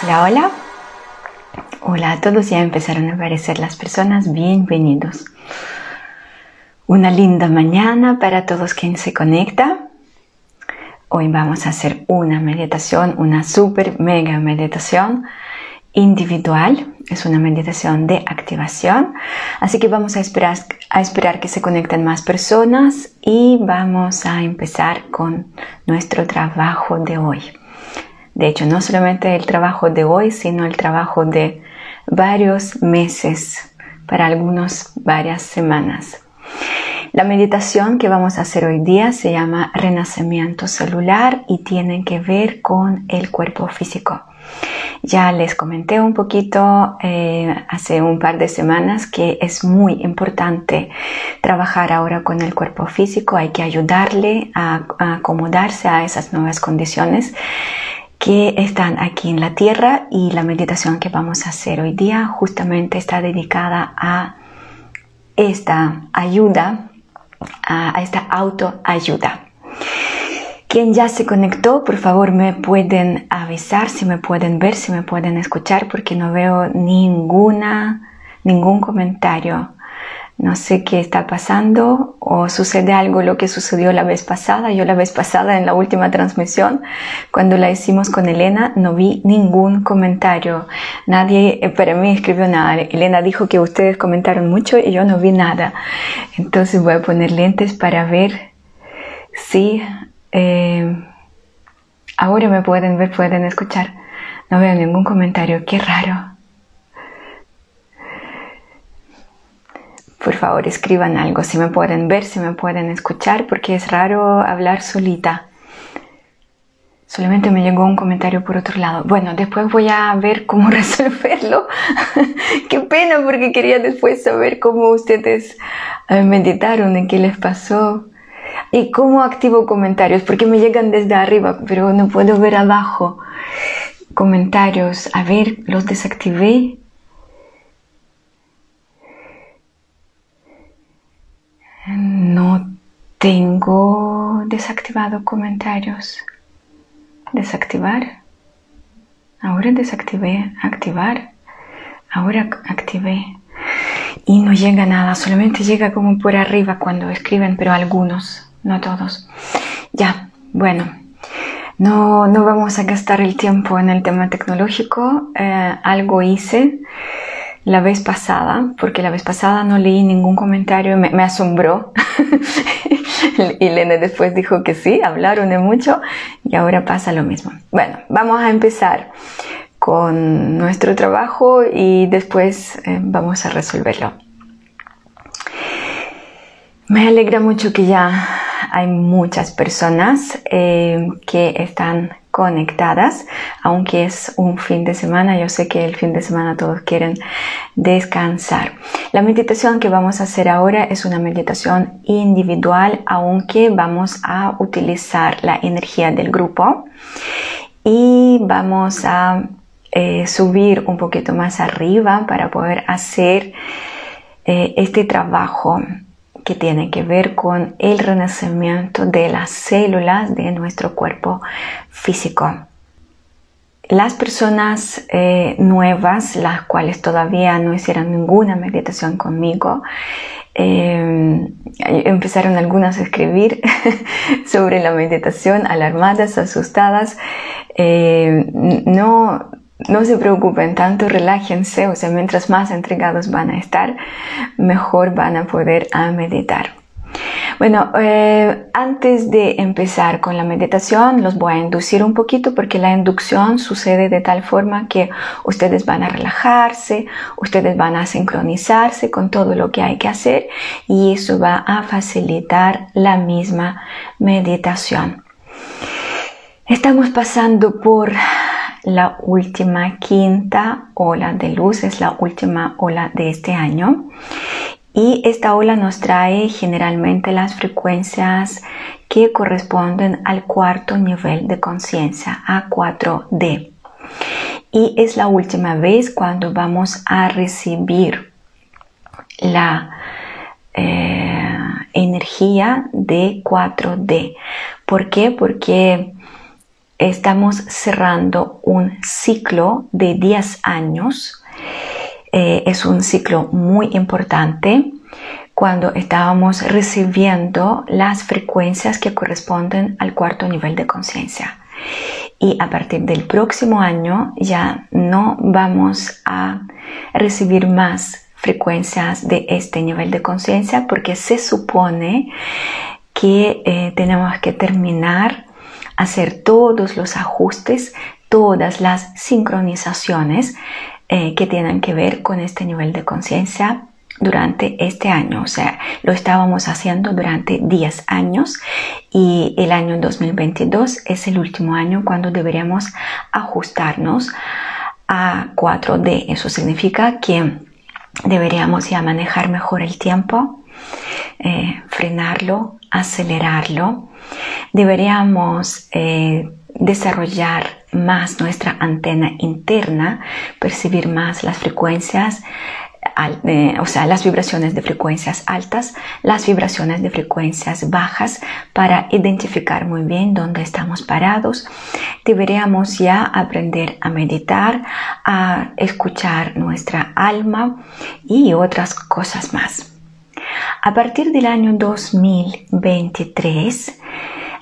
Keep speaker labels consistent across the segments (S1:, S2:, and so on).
S1: Hola, hola. Hola a todos, ya empezaron a aparecer las personas. Bienvenidos. Una linda mañana para todos quienes se conecta. Hoy vamos a hacer una meditación, una super mega meditación individual. Es una meditación de activación. Así que vamos a esperar, a esperar que se conecten más personas y vamos a empezar con nuestro trabajo de hoy. De hecho, no solamente el trabajo de hoy, sino el trabajo de varios meses, para algunos varias semanas. La meditación que vamos a hacer hoy día se llama renacimiento celular y tiene que ver con el cuerpo físico. Ya les comenté un poquito eh, hace un par de semanas que es muy importante trabajar ahora con el cuerpo físico, hay que ayudarle a acomodarse a esas nuevas condiciones que están aquí en la tierra y la meditación que vamos a hacer hoy día justamente está dedicada a esta ayuda, a, esta autoayuda. Quien ya se conectó, por favor me pueden avisar si me pueden ver, si me pueden escuchar, porque no veo ninguna, ningún comentario no sé qué está pasando o sucede algo lo que sucedió la vez pasada. Yo la vez pasada en la última transmisión, cuando la hicimos con Elena, no vi ningún comentario. Nadie eh, para mí escribió nada. Elena dijo que ustedes comentaron mucho y yo no vi nada. Entonces voy a poner lentes para ver si eh, ahora me pueden ver, pueden escuchar. No veo ningún comentario. Qué raro. Por favor escriban algo, si me pueden ver, si me pueden escuchar, porque es raro hablar solita. Solamente me llegó un comentario por otro lado. Bueno, después voy a ver cómo resolverlo. qué pena porque quería después saber cómo ustedes eh, meditaron, en qué les pasó. Y cómo activo comentarios, porque me llegan desde arriba, pero no puedo ver abajo. Comentarios, a ver, los desactivé. No tengo desactivado comentarios. Desactivar. Ahora desactivé. Activar. Ahora activé. Y no llega nada, solamente llega como por arriba cuando escriben, pero algunos, no todos. Ya, bueno. No, no vamos a gastar el tiempo en el tema tecnológico. Eh, algo hice la vez pasada, porque la vez pasada no leí ningún comentario, me, asombró. y Lena después dijo que sí, hablaron de mucho y ahora pasa lo mismo. Bueno, vamos a empezar con nuestro trabajo y después eh, vamos a resolverlo. Me alegra mucho que ya hay muchas personas eh, que están conectadas, aunque es un fin de semana, yo sé que el fin de semana todos quieren descansar. La meditación que vamos a hacer ahora es una meditación individual, aunque vamos a utilizar la energía del grupo y vamos a eh, subir un poquito más arriba para poder hacer eh, este trabajo que tiene que ver con el renacimiento de las células de nuestro cuerpo físico. Las personas eh, nuevas, las cuales todavía no hicieron ninguna meditación conmigo, eh, empezaron algunas a escribir sobre la meditación, alarmadas, asustadas. Eh, no, no se preocupen tanto, relájense, o sea, mientras más entregados van a estar, mejor van a poder a meditar. Bueno, eh, antes de empezar con la meditación, los voy a inducir un poquito porque la inducción sucede de tal forma que ustedes van a relajarse, ustedes van a sincronizarse con todo lo que hay que hacer y eso va a facilitar la misma meditación. Estamos pasando por la última quinta ola de luz, es la última ola de este año. Y esta ola nos trae generalmente las frecuencias que corresponden al cuarto nivel de conciencia, A4D. Y es la última vez cuando vamos a recibir la eh, energía de 4D. ¿Por qué? Porque estamos cerrando un ciclo de 10 años. Eh, es un ciclo muy importante cuando estábamos recibiendo las frecuencias que corresponden al cuarto nivel de conciencia. Y a partir del próximo año ya no vamos a recibir más frecuencias de este nivel de conciencia porque se supone que eh, tenemos que terminar hacer todos los ajustes, todas las sincronizaciones eh, que tienen que ver con este nivel de conciencia durante este año. O sea, lo estábamos haciendo durante 10 años y el año 2022 es el último año cuando deberíamos ajustarnos a 4D. Eso significa que deberíamos ya manejar mejor el tiempo, eh, frenarlo, acelerarlo. Deberíamos eh, desarrollar más nuestra antena interna, percibir más las frecuencias, eh, o sea, las vibraciones de frecuencias altas, las vibraciones de frecuencias bajas para identificar muy bien dónde estamos parados. Deberíamos ya aprender a meditar, a escuchar nuestra alma y otras cosas más. A partir del año 2023,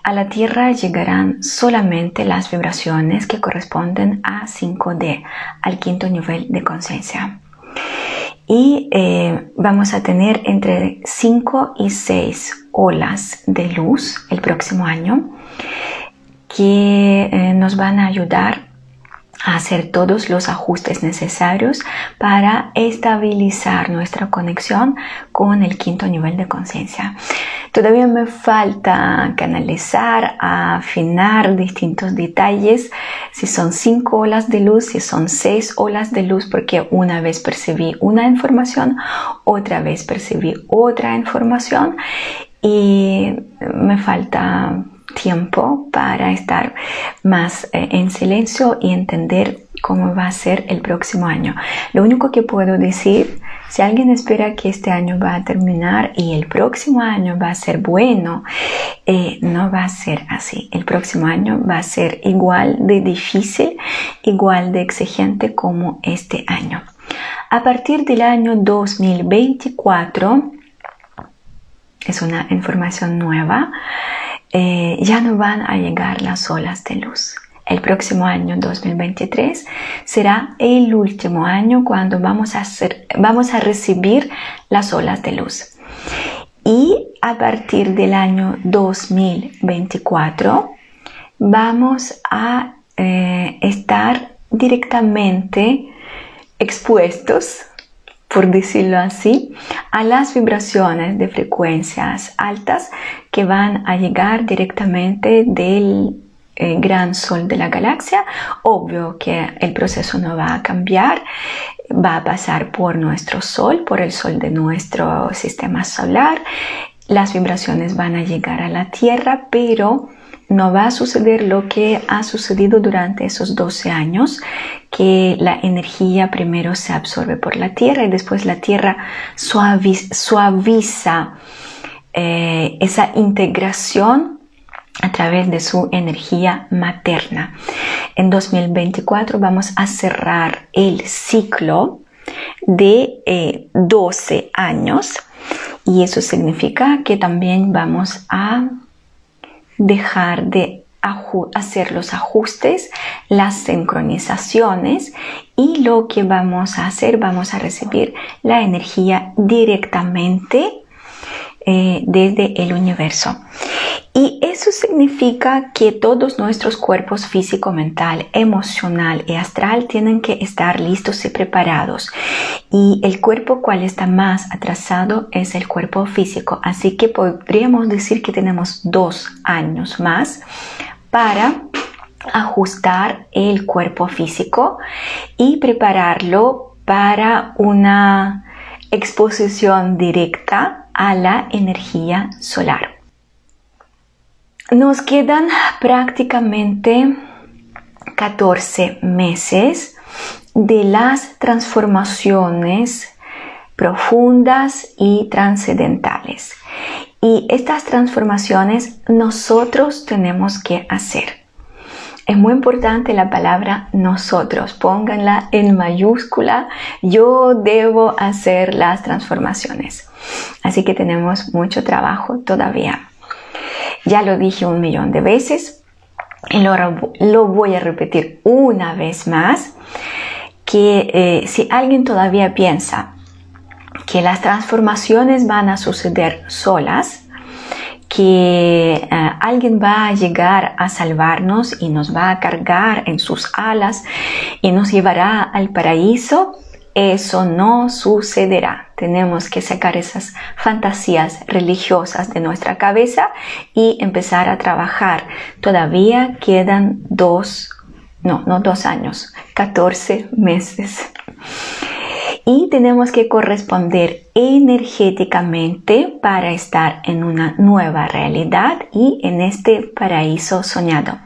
S1: a la Tierra llegarán solamente las vibraciones que corresponden a 5D, al quinto nivel de conciencia. Y eh, vamos a tener entre 5 y 6 olas de luz el próximo año que eh, nos van a ayudar hacer todos los ajustes necesarios para estabilizar nuestra conexión con el quinto nivel de conciencia. Todavía me falta canalizar, afinar distintos detalles, si son cinco olas de luz, si son seis olas de luz, porque una vez percibí una información, otra vez percibí otra información y me falta tiempo para estar más eh, en silencio y entender cómo va a ser el próximo año. Lo único que puedo decir, si alguien espera que este año va a terminar y el próximo año va a ser bueno, eh, no va a ser así. El próximo año va a ser igual de difícil, igual de exigente como este año. A partir del año 2024, es una información nueva, eh, ya no van a llegar las olas de luz. El próximo año 2023 será el último año cuando vamos a, recibir las olas de luz. Y a partir del año 2024 vamos a eh, estar directamente expuestos por decirlo así, a las vibraciones de frecuencias altas que van a llegar directamente del eh, gran sol de la galaxia. Obvio que el proceso no va a cambiar, va a pasar por nuestro sol, por el sol de nuestro sistema solar. Las vibraciones van a llegar a la Tierra, pero no va a suceder lo que ha sucedido durante esos 12 años, que la energía primero se absorbe por la Tierra y después la Tierra suaviza, eh, esa integración a través de su energía materna. En 2024 vamos a cerrar el ciclo de 12 eh, años y eso significa que también vamos a dejar de hacer los ajustes, las sincronizaciones y lo que vamos a hacer, vamos a recibir la energía directamente eh, desde el universo. Y eso significa que todos nuestros cuerpos físico, mental, emocional y astral tienen que estar listos y preparados. Y el cuerpo cual está más atrasado es el cuerpo físico. Así que podríamos decir que tenemos dos años más para ajustar el cuerpo físico y prepararlo para una exposición directa a la energía solar. Nos quedan prácticamente 14 meses de las transformaciones profundas y trascendentales. Y estas transformaciones nosotros tenemos que hacer. Es muy importante la palabra nosotros, pónganla en mayúscula, yo debo hacer las transformaciones. Así que tenemos mucho trabajo todavía. Ya lo dije un millón de veces y lo, voy a repetir una vez más, que eh, si alguien todavía piensa que las transformaciones van a suceder solas, que eh, alguien va a llegar a salvarnos y nos va a cargar en sus alas y nos llevará al paraíso, eso no sucederá. Tenemos que sacar esas fantasías religiosas de nuestra cabeza y empezar a trabajar. Todavía quedan dos, no, no dos años, 14 meses y tenemos que corresponder energéticamente para estar en una nueva realidad y en este paraíso soñado.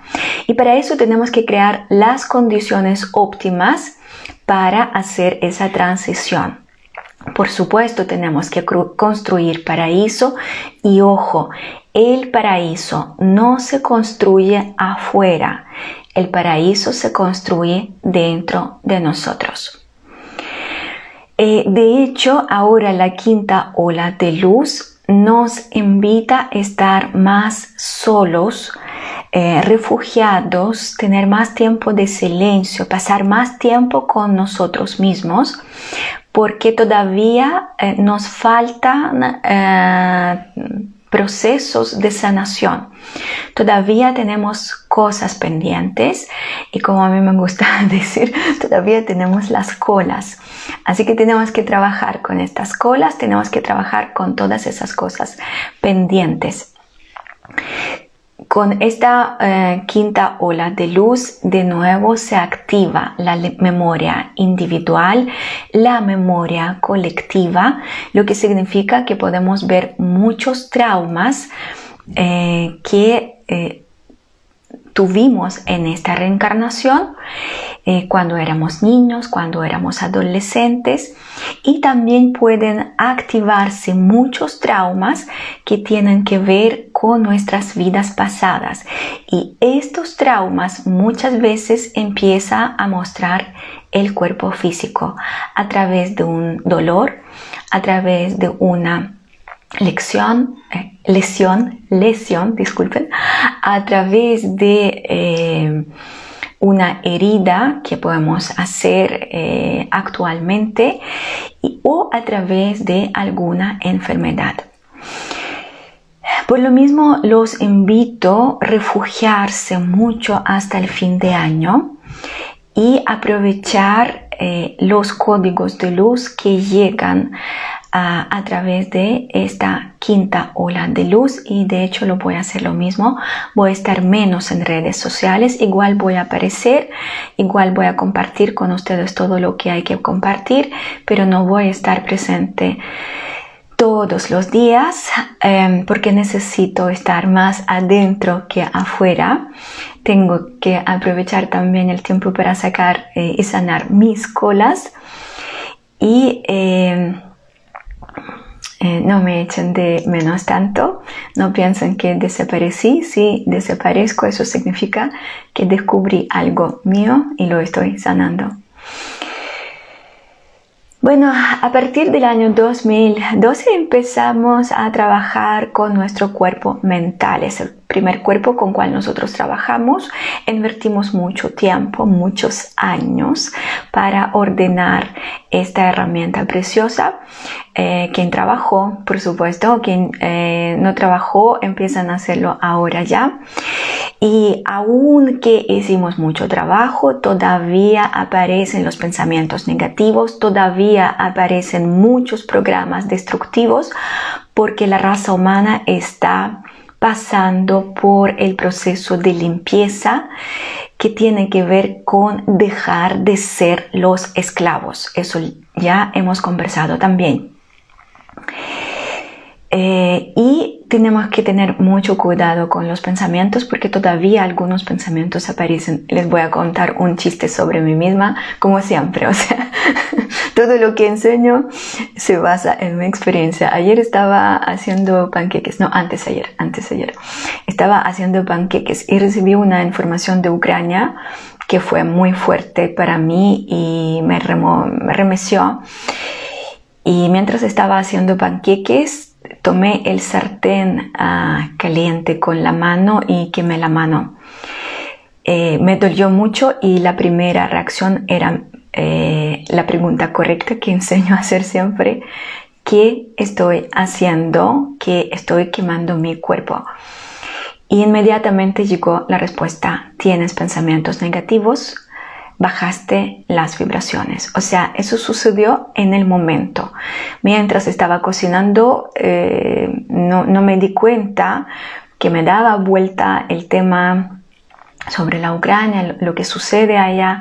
S1: Y para eso tenemos que crear las condiciones óptimas para hacer esa transición. Por supuesto, tenemos que construir paraíso y ojo, el paraíso no se construye afuera, el paraíso se construye dentro de nosotros. Eh, de hecho, ahora la quinta ola de luz nos invita a estar más solos, eh, refugiados, tener más tiempo de silencio, pasar más tiempo con nosotros mismos, porque todavía eh, nos faltan procesos de sanación. Todavía tenemos cosas pendientes y como a mí me gusta decir, todavía tenemos las colas. Así que tenemos que trabajar con estas colas, tenemos que trabajar con todas esas cosas pendientes. Con esta eh, quinta ola de luz, de nuevo se activa la memoria individual, la memoria colectiva, lo que significa que podemos ver muchos traumas eh, que eh, tuvimos en esta reencarnación eh, cuando éramos niños, cuando éramos adolescentes. Y también pueden activarse muchos traumas que tienen que ver con nuestras vidas pasadas. Y estos traumas muchas veces empieza a mostrar el cuerpo físico a través de un dolor, a través de una lección, eh, lesión, lesión, disculpen, a través de eh, una herida que podemos hacer eh, actualmente o a través de alguna enfermedad. Por lo mismo, los invito a refugiarse mucho hasta el fin de año y aprovechar los códigos de luz que llegan a, través de esta quinta ola de luz y de hecho lo voy a hacer lo mismo voy a estar menos en redes sociales igual voy a aparecer igual voy a compartir con ustedes todo lo que hay que compartir pero no voy a estar presente todos los días em, porque necesito estar más adentro que afuera. Tengo que aprovechar también el tiempo para sacar eh, y sanar mis colas y em, eh, no me echen de menos tanto, no piensen que desaparecí, si desaparezco eso significa que descubrí algo mío y lo estoy sanando. Bueno, a partir del año 2012 empezamos a trabajar con nuestro cuerpo mental. Es el primer cuerpo con cual nosotros trabajamos. Invertimos mucho tiempo, muchos años para ordenar esta herramienta preciosa. Eh, quien trabajó, por supuesto, quien eh, no trabajó, empiezan a hacerlo ahora ya. Y aunque hicimos mucho trabajo, todavía aparecen los pensamientos negativos, todavía aparecen muchos programas destructivos porque la raza humana está pasando por el proceso de limpieza que tiene que ver con dejar de ser los esclavos. Eso ya hemos conversado también. Eh, y tenemos que tener mucho cuidado con los pensamientos porque todavía algunos pensamientos aparecen. Les voy a contar un chiste sobre mí misma, como siempre. O sea, todo lo que enseño se basa en mi experiencia. Ayer estaba haciendo panqueques, no, antes ayer, antes ayer. Estaba haciendo panqueques y recibí una información de Ucrania que fue muy fuerte para mí y me, me remeció. Y mientras estaba haciendo panqueques, tomé el sartén ah, caliente con la mano y quemé la mano. Eh, me dolió mucho y la primera reacción era eh, la pregunta correcta que enseño a hacer siempre. ¿Qué estoy haciendo? ¿Qué estoy quemando mi cuerpo? Y inmediatamente llegó la respuesta, tienes pensamientos negativos, bajaste las vibraciones. O sea, eso sucedió en el momento. Mientras estaba cocinando, eh, no, no me di cuenta que me daba vuelta el tema sobre la Ucrania, lo que sucede allá,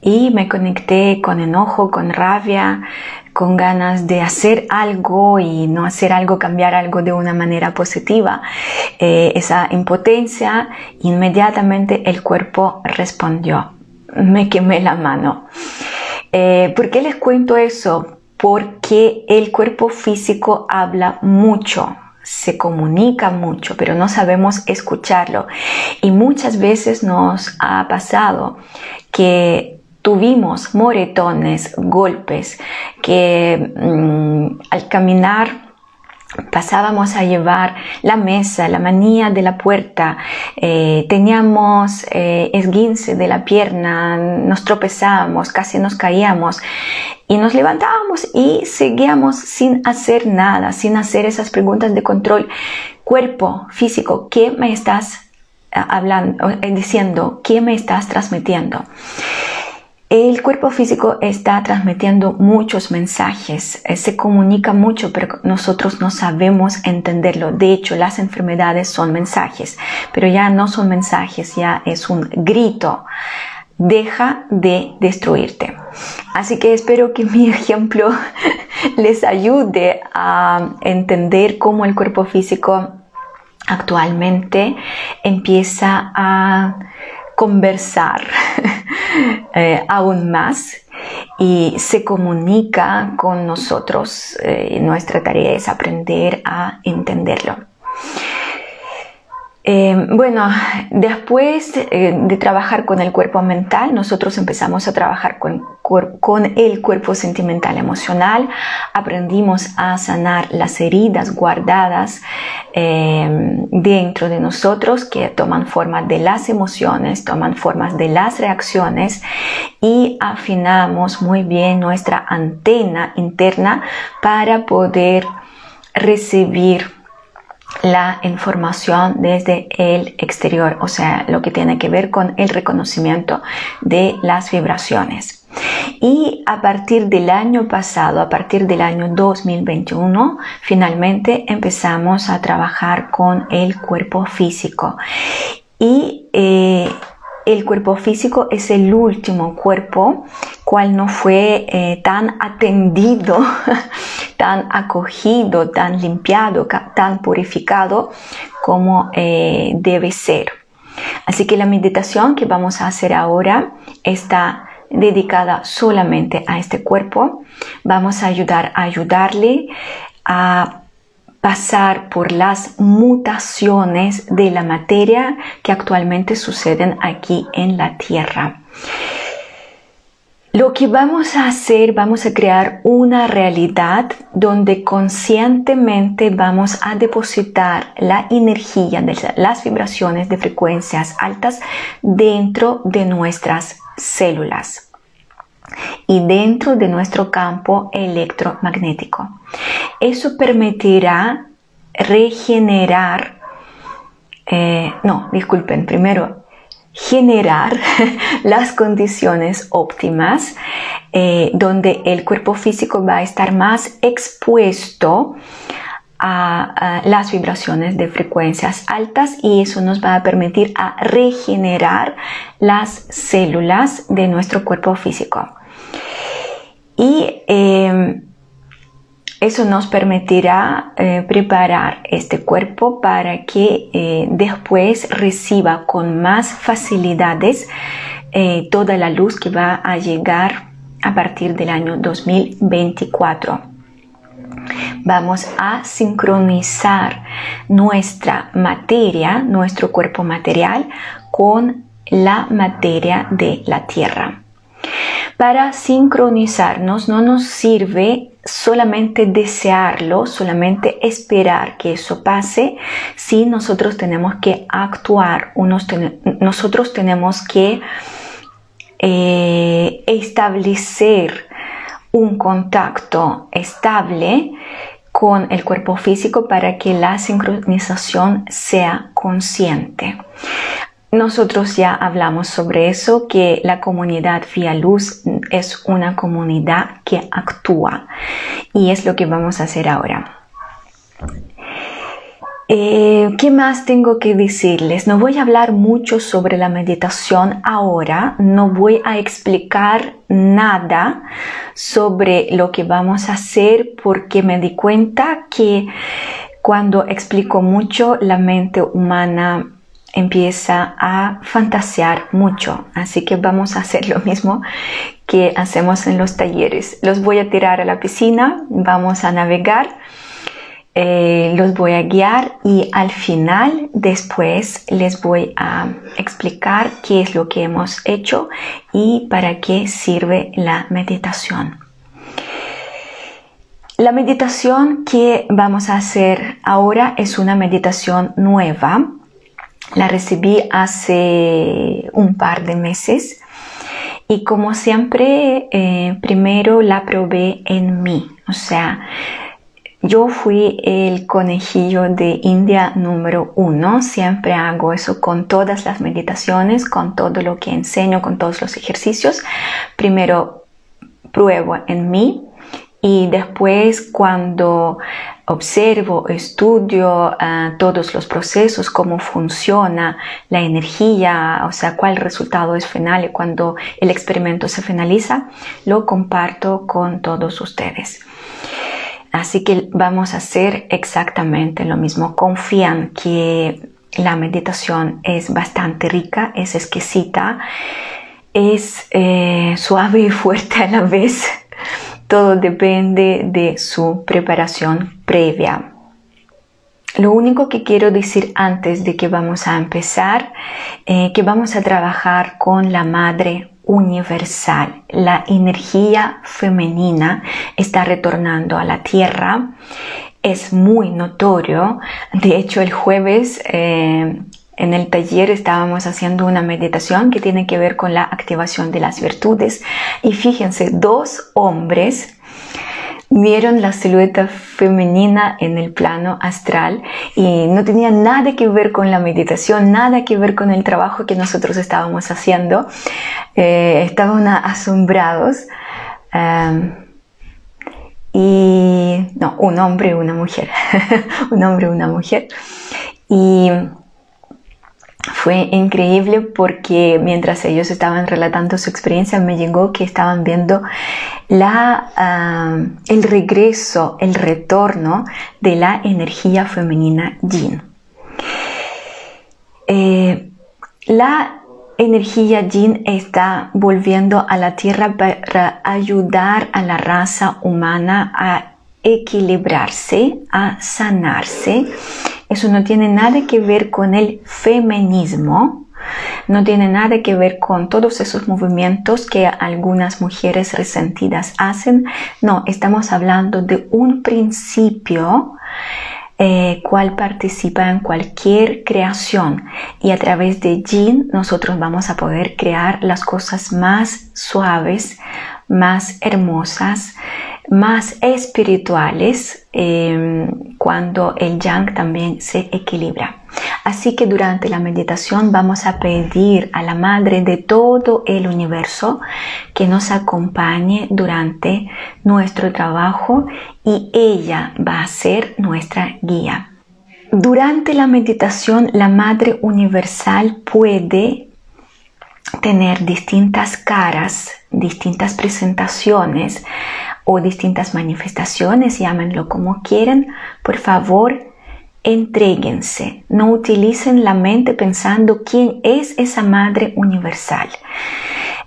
S1: y me conecté con enojo, con rabia, con ganas de hacer algo y no hacer algo, cambiar algo de una manera positiva. Eh, esa impotencia, inmediatamente el cuerpo respondió me quemé la mano. Eh, ¿Por qué les cuento eso? Porque el cuerpo físico habla mucho, se comunica mucho, pero no sabemos escucharlo. Y muchas veces nos ha pasado que tuvimos moretones, golpes, que mm, al caminar pasábamos a llevar la mesa, la manía de la puerta, eh, teníamos eh, esguince de la pierna, nos tropezábamos, casi nos caíamos y nos levantábamos y seguíamos sin hacer nada, sin hacer esas preguntas de control. Cuerpo físico, ¿qué me estás eh, hablando, diciendo? ¿Qué me estás transmitiendo? El cuerpo físico está transmitiendo muchos mensajes, eh, se comunica mucho, pero nosotros no sabemos entenderlo. De hecho, las enfermedades son mensajes, pero ya no son mensajes, ya es un grito. Deja de destruirte. Así que espero que mi ejemplo les ayude a entender cómo el cuerpo físico actualmente empieza a conversar eh, aún más y se comunica con nosotros. Eh, nuestra tarea es aprender a entenderlo. Eh, bueno, después eh, de trabajar con el cuerpo mental, nosotros empezamos a trabajar con, el cuerpo sentimental emocional. Aprendimos a sanar las heridas guardadas eh, dentro de nosotros que toman forma de las emociones, toman formas de las reacciones y afinamos muy bien nuestra antena interna para poder recibir la información desde el exterior, o sea, lo que tiene que ver con el reconocimiento de las vibraciones. Y a partir del año pasado, a partir del año 2021, finalmente empezamos a trabajar con el cuerpo físico. Y eh, el cuerpo físico es el último cuerpo cual no fue eh, tan atendido, tan acogido, tan limpiado, tan purificado como eh, debe ser. Así que la meditación que vamos a hacer ahora está dedicada solamente a este cuerpo. Vamos a ayudar a ayudarle a pasar por las mutaciones de la materia que actualmente suceden aquí en la Tierra. Lo que vamos a hacer, vamos a crear una realidad donde conscientemente vamos a depositar la energía de las vibraciones de frecuencias altas dentro de nuestras células y dentro de nuestro campo electromagnético. Eso permitirá regenerar, eh, no, disculpen, primero generar las condiciones óptimas eh, donde el cuerpo físico va a estar más expuesto a, las vibraciones de frecuencias altas y eso nos va a permitir a regenerar las células de nuestro cuerpo físico. Y em, Eso nos permitirá eh, preparar este cuerpo para que eh, después reciba con más facilidades eh, toda la luz que va a llegar a partir del año 2024. Vamos a sincronizar nuestra materia, nuestro cuerpo material, con la materia de la Tierra. Para sincronizarnos no nos sirve solamente desearlo, solamente esperar que eso pase, si nosotros tenemos que actuar, nosotros tenemos que eh, establecer un contacto estable con el cuerpo físico para que la sincronización sea consciente. Nosotros ya hablamos sobre eso, que la comunidad Vía Luz es una comunidad que actúa y es lo que vamos a hacer ahora. Eh, ¿Qué más tengo que decirles? No voy a hablar mucho sobre la meditación ahora, no voy a explicar nada sobre lo que vamos a hacer porque me di cuenta que cuando explico mucho la mente humana empieza a fantasear mucho. Así que vamos a hacer lo mismo que hacemos en los talleres. Los voy a tirar a la piscina, vamos a navegar, eh, los voy a guiar y al final después les voy a explicar qué es lo que hemos hecho y para qué sirve la meditación. La meditación que vamos a hacer ahora es una meditación nueva la recibí hace un par de meses y como siempre, eh, primero la probé en mí. O sea, yo fui el conejillo de India número uno. Siempre hago eso con todas las meditaciones, con todo lo que enseño, con todos los ejercicios. Primero pruebo en mí y después cuando observo, estudio ah, todos los procesos, cómo funciona la energía, o sea, cuál resultado es final y cuando el experimento se finaliza, lo comparto con todos ustedes. Así que vamos a hacer exactamente lo mismo. Confían que la meditación es bastante rica, es exquisita, es eh, suave y fuerte a la vez todo depende de su preparación previa. Lo único que quiero decir antes de que vamos a empezar, eh, que vamos a trabajar con la madre universal. La energía femenina está retornando a la tierra. Es muy notorio. De hecho, el jueves eh, en el taller estábamos haciendo una meditación que tiene que ver con la activación de las virtudes y fíjense, dos hombres vieron la silueta femenina en el plano astral y no tenía nada que ver con la meditación, nada que ver con el trabajo que nosotros estábamos haciendo. Eh, estaban asombrados. Em, y no, un hombre y una mujer, un hombre y una mujer. Y fue increíble porque mientras ellos estaban relatando su experiencia me llegó que estaban viendo la, ah, el regreso, el retorno de la energía femenina yin. Eh, la energía yin está volviendo a la tierra para ayudar a la raza humana a equilibrarse, a sanarse eso no tiene nada que ver con el feminismo, no tiene nada que ver con todos esos movimientos que algunas mujeres resentidas hacen. No, estamos hablando de un principio eh, cual participa en cualquier creación y a través de Jin nosotros vamos a poder crear las cosas más suaves, más hermosas, más espirituales em, cuando el yang también se equilibra. Así que durante la meditación vamos a pedir a la Madre de todo el universo que nos acompañe durante nuestro trabajo y ella va a ser nuestra guía. Durante la meditación la Madre Universal puede tener distintas caras, distintas presentaciones o distintas manifestaciones, llámenlo como quieran, por favor, Entréguense, no utilicen la mente pensando quién es esa madre universal.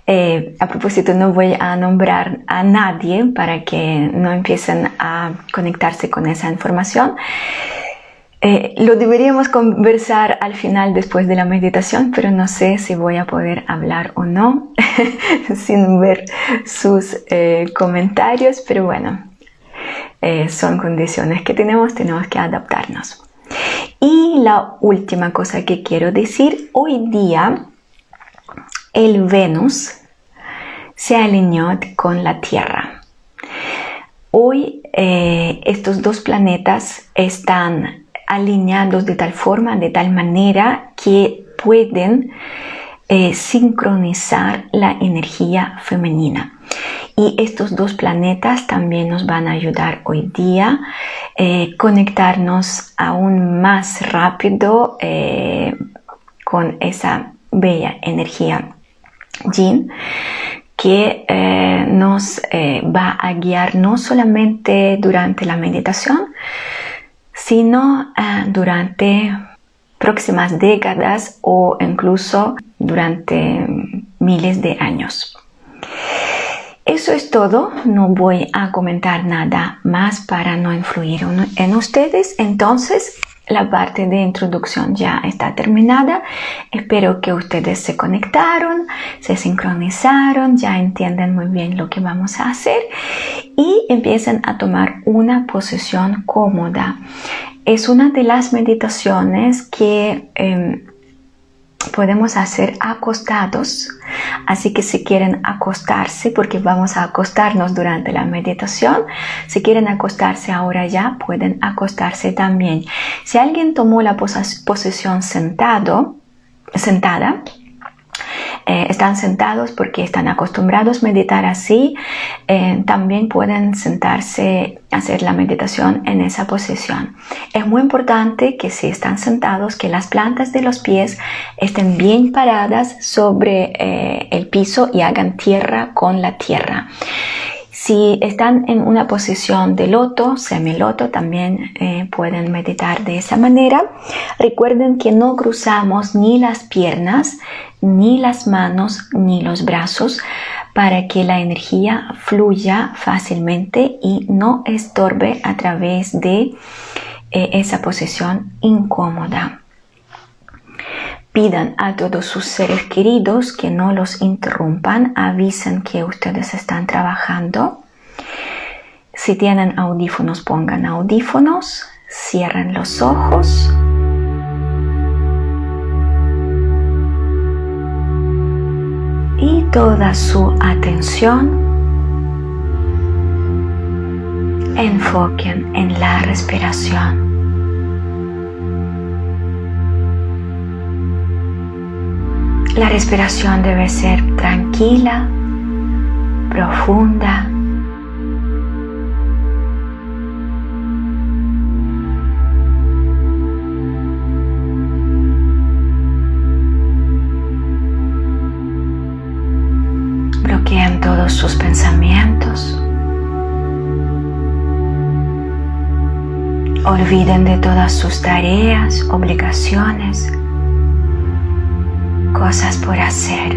S1: Eh, a propósito, no voy a nombrar a nadie para que no empiecen a conectarse con esa información. Eh, lo deberíamos conversar al final después de la meditación, pero no sé si voy a poder hablar o no sin ver sus eh, comentarios, pero bueno, son condiciones que tenemos, tenemos que adaptarnos. Y la última cosa que quiero decir, hoy día el Venus se alineó con la Tierra. Hoy eh, estos dos planetas están alineados de tal forma, de tal manera que pueden eh, sincronizar la energía femenina. Y estos dos planetas también nos van a ayudar hoy día a eh, conectarnos aún más rápido eh, con esa bella energía Yin que nos va a guiar no solamente durante la meditación, sino durante próximas décadas o incluso durante miles de años. Eso es todo, no voy a comentar nada más para no influir en ustedes. Entonces, la parte de introducción ya está terminada. Espero que ustedes se conectaron, se sincronizaron, ya entienden muy bien lo que vamos a hacer y empiecen a tomar una posición cómoda. Es una de las meditaciones que... Em, podemos hacer acostados. Así que si quieren acostarse, porque vamos a acostarnos durante la meditación, si quieren acostarse ahora ya, pueden acostarse también. Si alguien tomó la posición sentado, sentada, eh, están sentados porque están acostumbrados a meditar así, eh, también pueden sentarse, hacer la meditación en esa posición. Es muy importante que si están sentados, que las plantas de los pies estén bien paradas sobre eh, el piso y hagan tierra con la tierra. Si están en una posición de loto, semiloto, también pueden meditar de esa manera. Recuerden que no cruzamos ni las piernas ni las manos ni los brazos para que la energía fluya fácilmente y no estorbe a través de eh, esa posición incómoda. Pidan a todos sus seres queridos que no los interrumpan, avisen que ustedes están trabajando. Si tienen audífonos, pongan audífonos, cierren los ojos. y toda su atención enfoquen en la respiración. La respiración debe ser tranquila, profunda todos sus pensamientos. Olviden de todas sus tareas, obligaciones, cosas por hacer.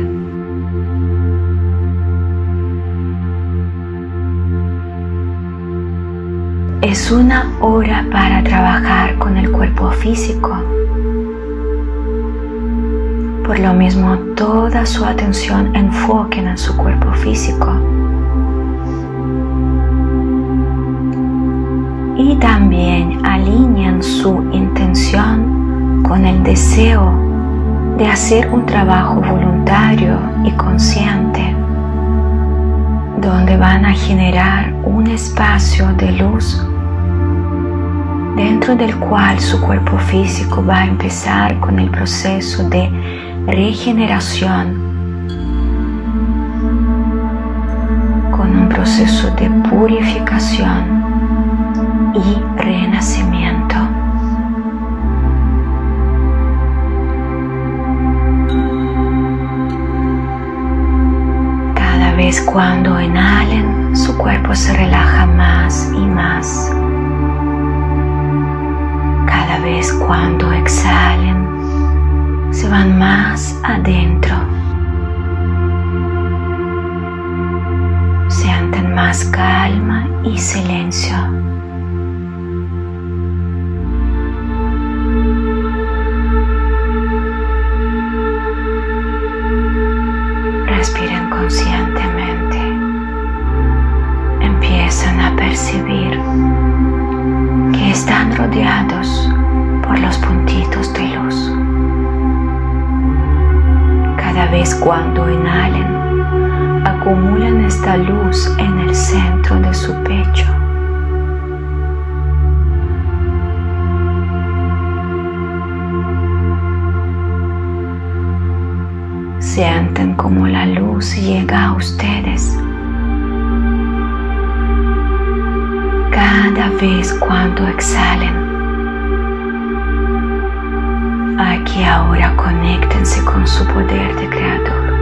S1: Es una hora para trabajar con el cuerpo físico. Por lo mismo, toda su atención enfoquen en su cuerpo físico. Y también alineen su intención con el deseo de hacer un trabajo voluntario y consciente, donde van a generar un espacio de luz dentro del cual su cuerpo físico va a empezar con el proceso de regeneración con un proceso de purificación y renacimiento. Cuando inhalen, su cuerpo se relaja más y más. Cada vez cuando exhalen, se van más adentro. Sienten más calma y silencio. Cuando inhalen, acumulan esta luz en el centro de su pecho. Sienten como la luz llega a ustedes cada vez cuando exhalen. Aquí ahora conéctense con su poder de creador.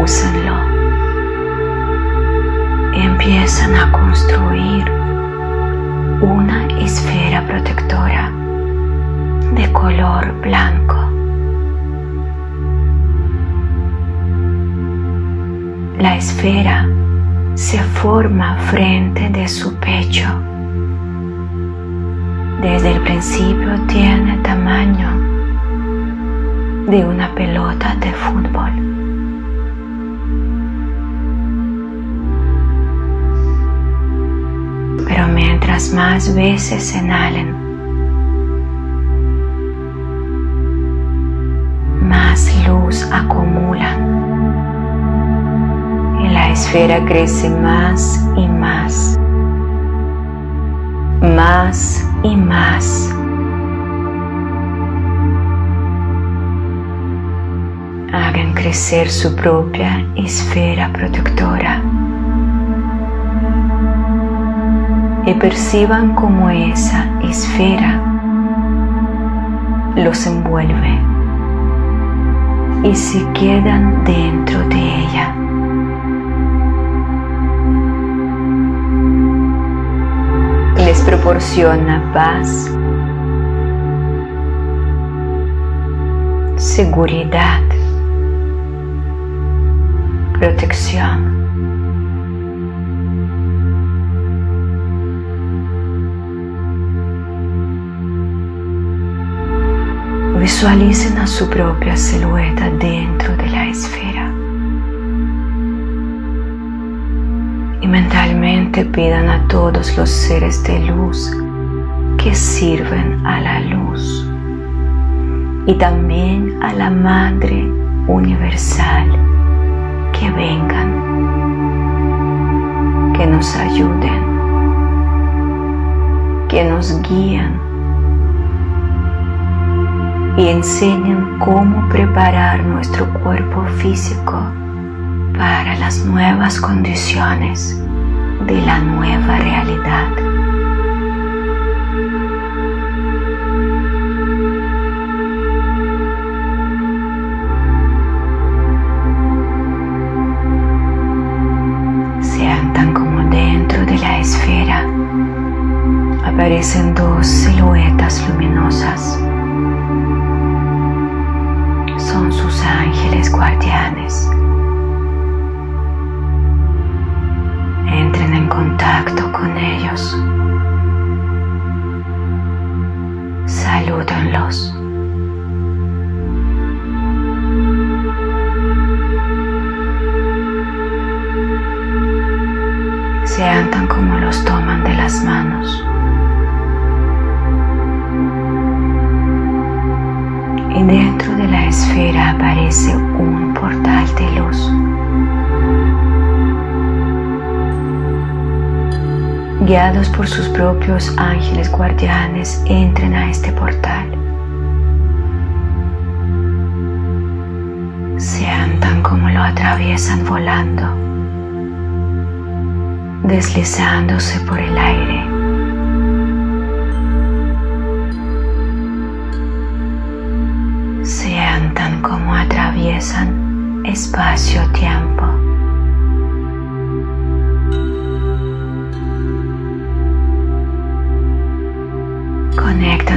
S1: Úsenlo. Y empiezan a construir una esfera protectora de color blanco. La esfera se forma frente de su pecho. Desde el principio tiene tamaño de una pelota de fútbol. Pero mientras más veces inhalen, más luz acumulan la esfera crece más y más, más y más. Hagan crecer su propia esfera protectora y perciban cómo esa esfera los envuelve y se quedan dentro de proporciona paz, seguridad, protección. Visualicen a su propia silueta dentro y mentalmente pidan a todos los seres de luz que sirven a la luz. Y también a la Madre Universal que vengan, que nos ayuden, que nos guíen y enseñen cómo preparar nuestro cuerpo físico para las nuevas condiciones de la nueva realidad. Sientan como dentro de la esfera aparecen dos siluetas luminosas. Son sus ángeles guardianes contacto con ellos. Salúdenlos. Sientan como los toman de las manos. Y dentro de la esfera aparece un portal de luz. Guiados por sus propios ángeles guardianes, entren a este portal. Sientan como lo atraviesan volando, deslizándose por el aire. Sientan como atraviesan espacio-tiempo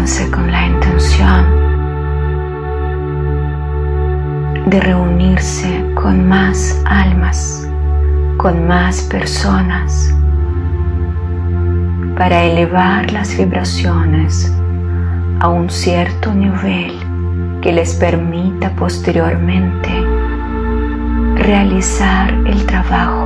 S1: con la intención de reunirse con más almas, con más personas, para elevar las vibraciones a un cierto nivel que les permita posteriormente realizar el trabajo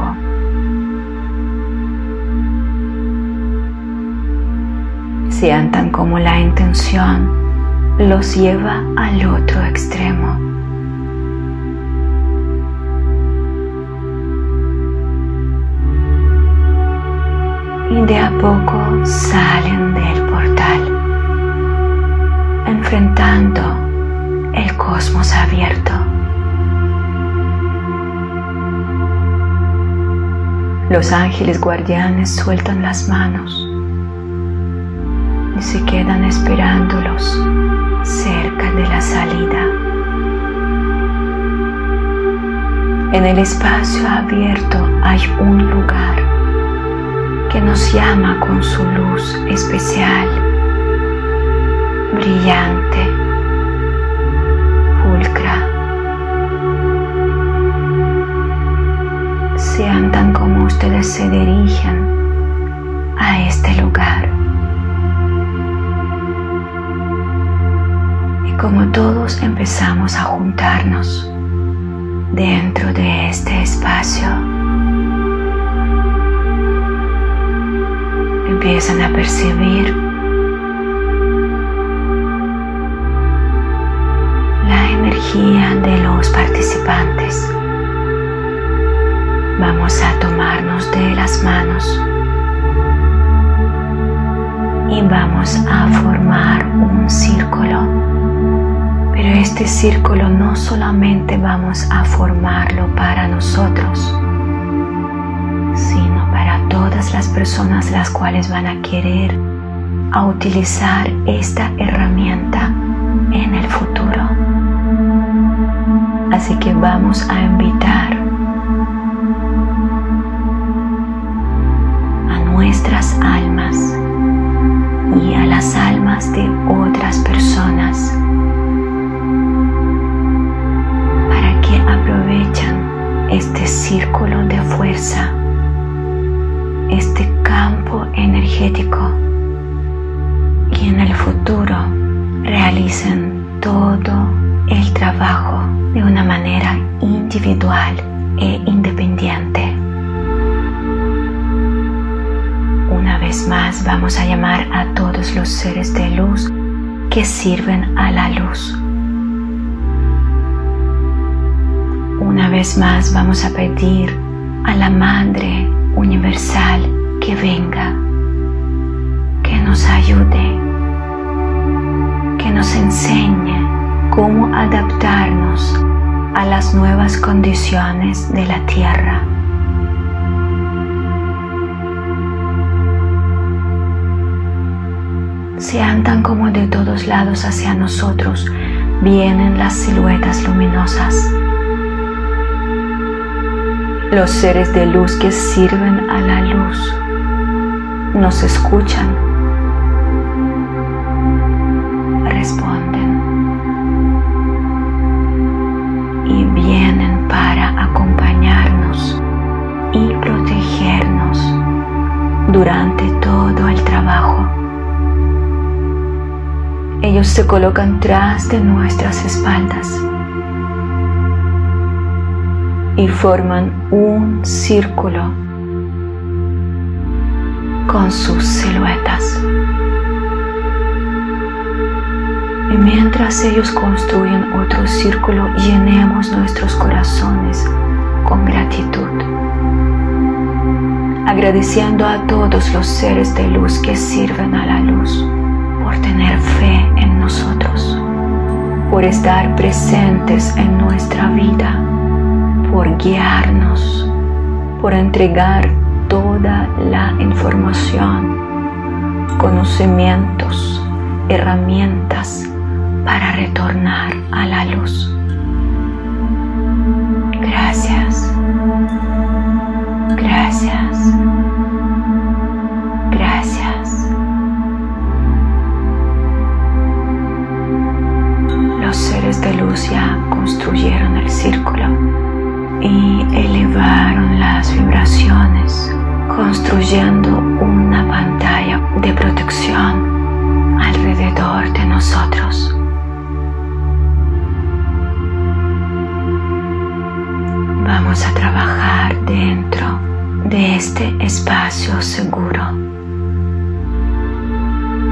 S1: sientan como la intención los lleva al otro extremo. Y de a poco salen del portal, enfrentando el cosmos abierto. Los ángeles guardianes sueltan las manos se quedan esperándolos cerca de la salida. En el espacio abierto hay un lugar que nos llama con su luz especial, brillante, pulcra. Sientan como ustedes se dirigen a este lugar. Como todos empezamos a juntarnos dentro de este espacio, empiezan a percibir la energía de los participantes. Vamos a tomarnos de las manos y vamos a formar un círculo pero este círculo no solamente vamos a formarlo para nosotros, sino para todas las personas las cuales van a querer a utilizar esta herramienta en el futuro. Así que vamos a invitar a nuestras almas y a las almas de otras personas círculo de fuerza, este campo energético y en el futuro realicen todo el trabajo de una manera individual e independiente. Una vez más vamos a llamar a todos los seres de luz que sirven a la luz Una vez más vamos a pedir a la Madre Universal que venga, que nos ayude, que nos enseñe cómo adaptarnos a las nuevas condiciones de la Tierra. Se andan como de todos lados hacia nosotros vienen las siluetas luminosas los seres de luz que sirven a la luz nos escuchan, responden y vienen para acompañarnos y protegernos durante todo el trabajo. Ellos se colocan tras de nuestras espaldas y forman un círculo con sus siluetas. Y mientras ellos construyen otro círculo, llenemos nuestros corazones con gratitud, agradeciendo a todos los seres de luz que sirven a la luz por tener fe en nosotros, por estar presentes en nuestra vida por guiarnos, por entregar toda la información, conocimientos, herramientas para retornar a la luz. Gracias, gracias, gracias. Los seres de luz ya construyeron el círculo y elevaron las vibraciones construyendo una pantalla de protección alrededor de nosotros. Vamos a trabajar dentro de este espacio seguro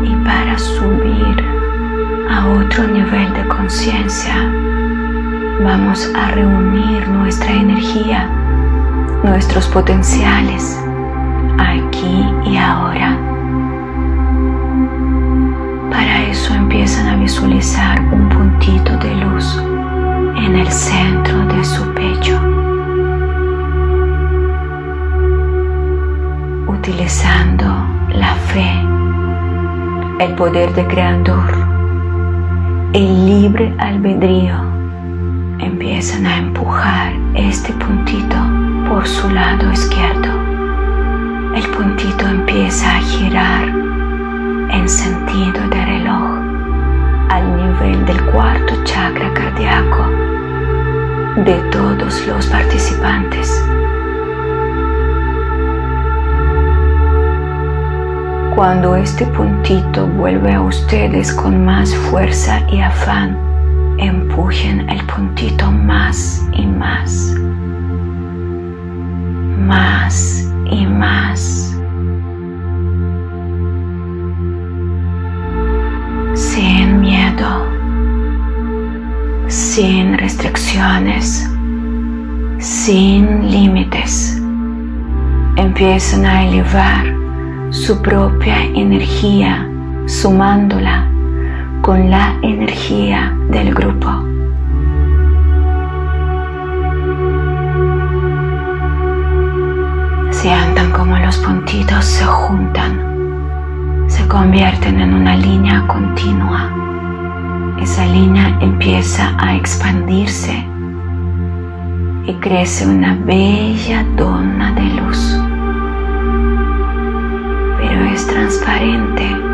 S1: y para subir a otro nivel de conciencia vamos a reunir nuestra energía, nuestros potenciales aquí y ahora. Para eso empiezan a visualizar un puntito de luz en el centro de su pecho. Utilizando la fe, el poder de creador, el libre albedrío, empiezan a empujar este puntito por su lado izquierdo el puntito empieza a girar en sentido de reloj al nivel del cuarto chakra cardíaco de todos los participantes. Cuando este puntito vuelve a ustedes con más fuerza y afán, empujen el puntito más y más. Más y más. Sin miedo, sin restricciones, sin límites. Empiezan a elevar su propia energía sumándola con la energía del grupo. Sientan como los puntitos se juntan, se convierten en una línea continua. Esa línea empieza a expandirse y crece una bella dona de luz. Pero es transparente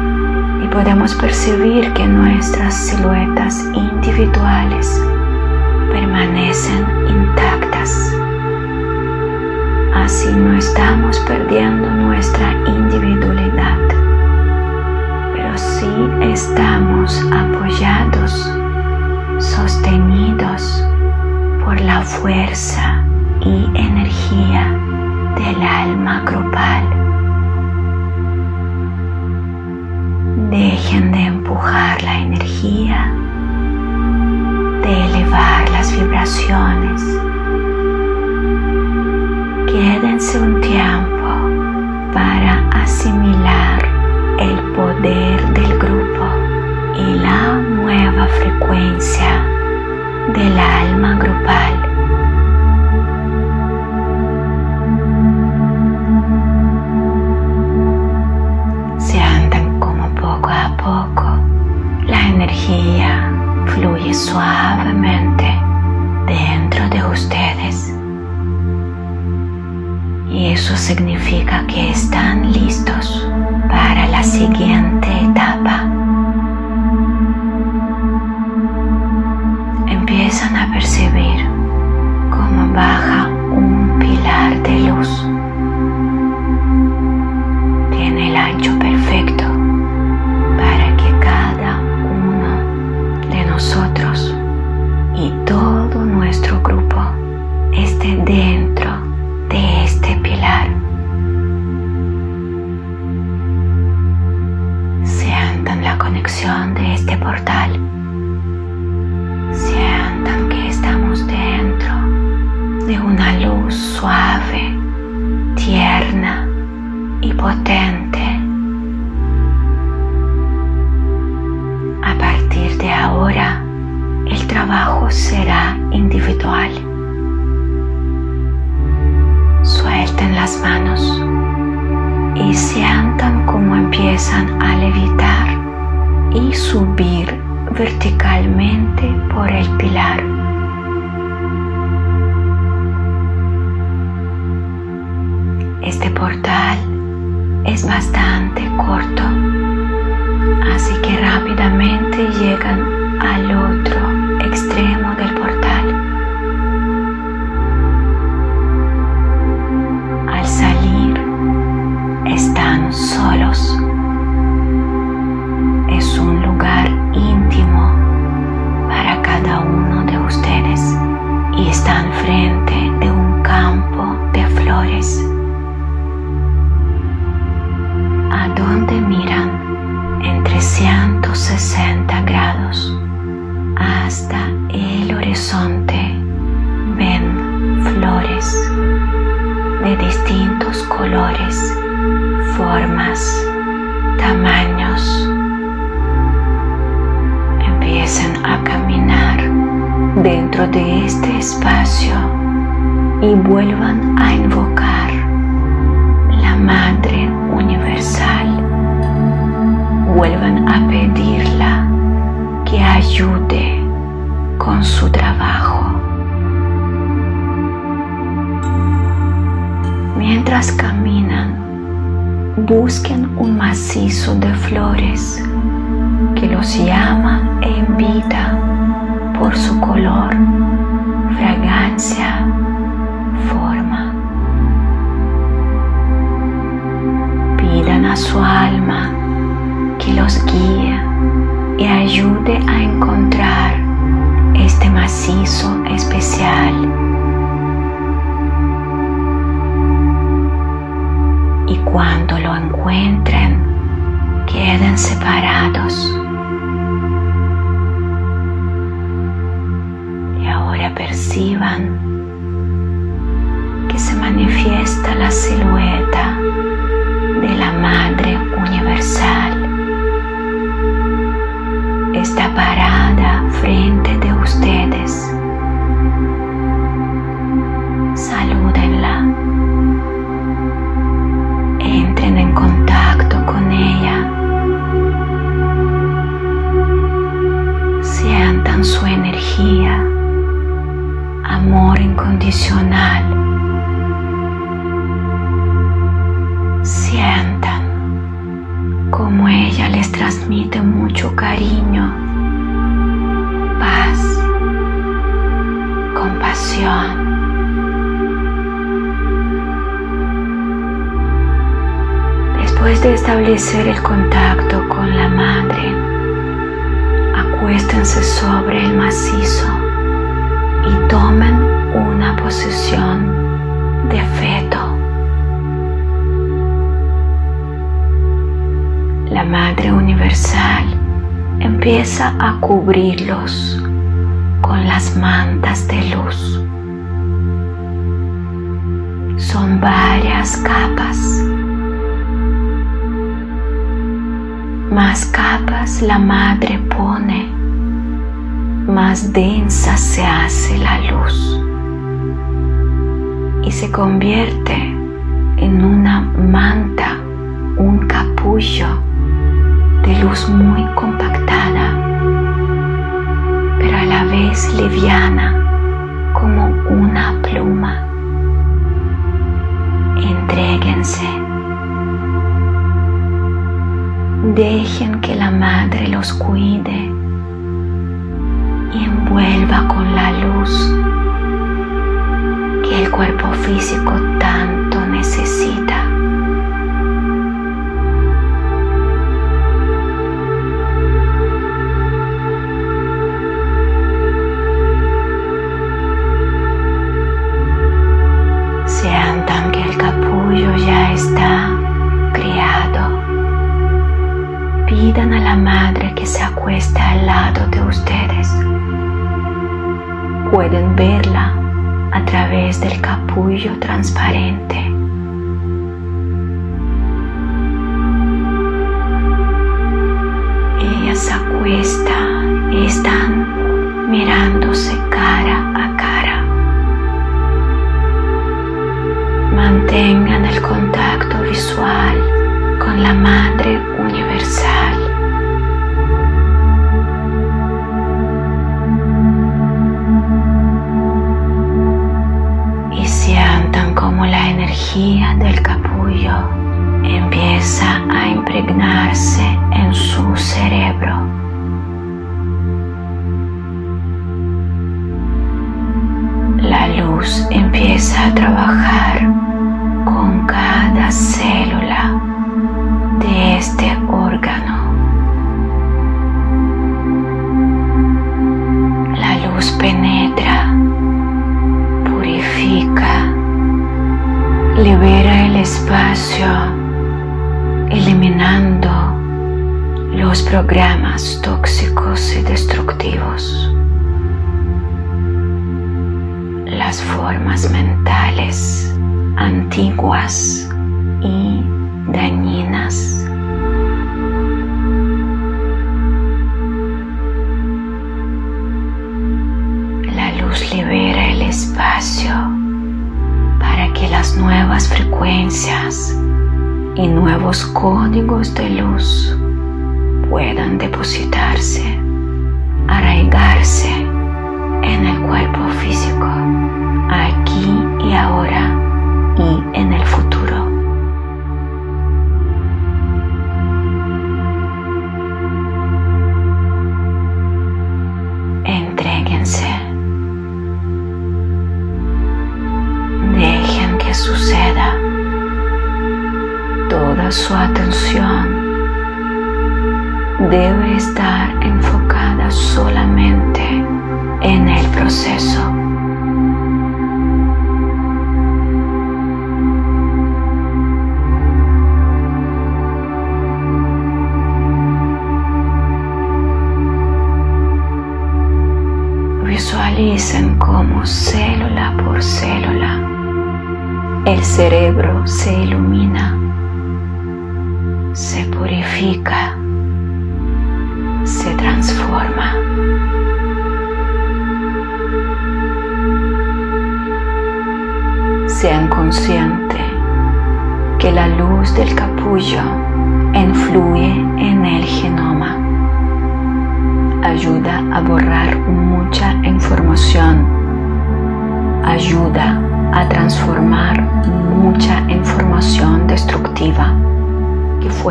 S1: podemos percibir que nuestras siluetas individuales permanecen intactas. Así no estamos perdiendo busquen un macizo de flores que los llama e invita por su color, fragancia, forma. Pidan a su alma que los guíe y ayude a encontrar este macizo especial. Cuando lo encuentren, queden separados. Y ahora perciban que se manifiesta la silueta de la Madre Universal está parada frente de ustedes. El contacto con la madre, acuéstense sobre el macizo y tomen una posición de feto. la Madre Universal empieza a cubrirlos con las mantas de luz. Son varias capas. Más capas la Madre pone, más densa se hace la luz y se convierte en una manta, un capullo de luz muy compactada, pero a la vez liviana como una pluma. Entréguense. Dejen que la madre los cuide y envuelva con la luz que el cuerpo físico tanto Pidan a la madre que se acueste al lado de ustedes. Pueden verla a través del capullo transparente. Ella se acuesta y están mirándose cara a cara. Mantengan el contacto visual con la Madre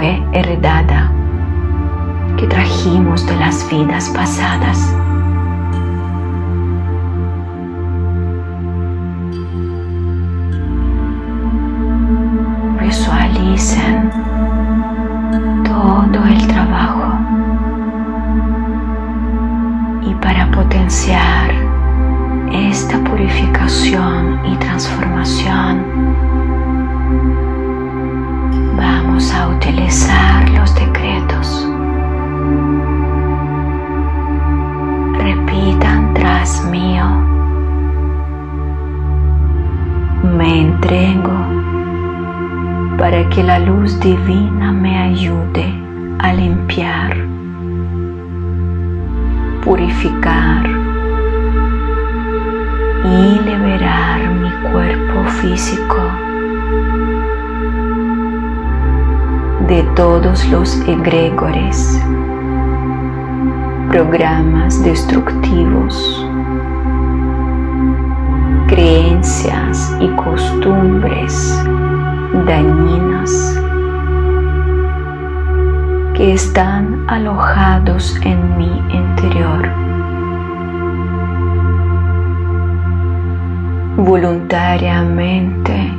S1: heredada que trajimos de las vidas pasadas. Que la luz divina me ayude a limpiar, purificar y liberar mi cuerpo físico de todos los egregores programas destructivos, creencias y costumbres dañinas que están alojados en mi interior. Voluntariamente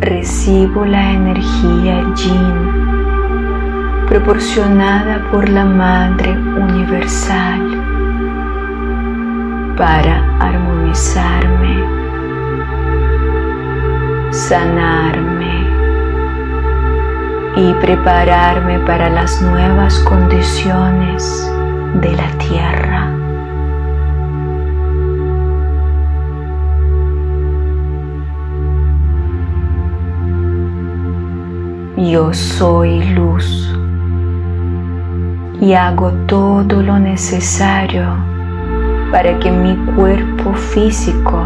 S1: recibo la energía Yin proporcionada por la Madre Universal para armonizarme, sanarme y prepararme para las nuevas condiciones de la tierra. Yo soy luz y hago todo lo necesario para que mi cuerpo físico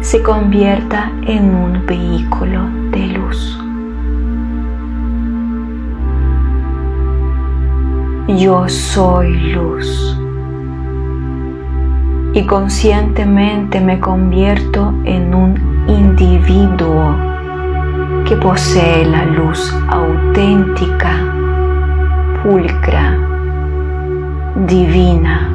S1: se convierta en un vehículo de luz. Yo soy luz y conscientemente me convierto en un individuo que posee la luz auténtica, pulcra divina.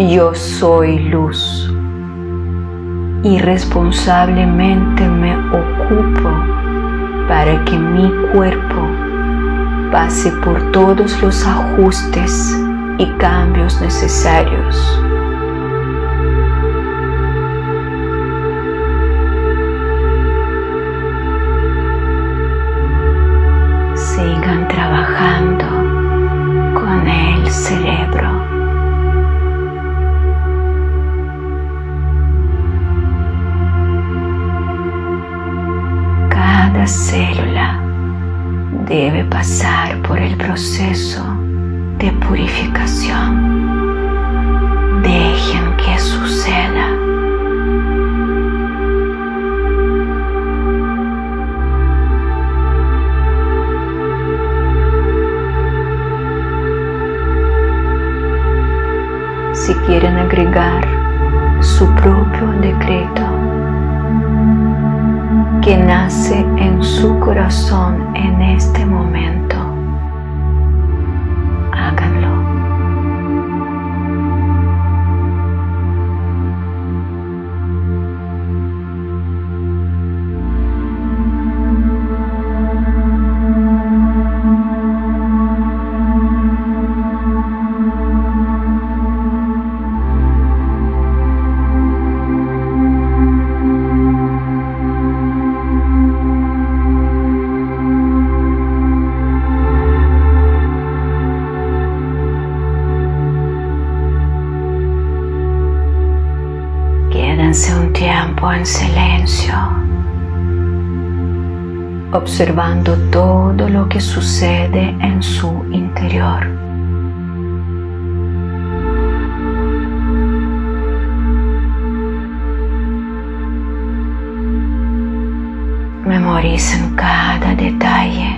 S1: Yo soy luz y responsablemente me ocupo para que mi cuerpo pase por todos los ajustes y cambios necesarios pasar por el proceso de purificación. Dejen que suceda. Si quieren agregar su propio decreto que nace en su corazón en este momento. Observando todo lo que sucede en su interior. Memoricen cada detalle,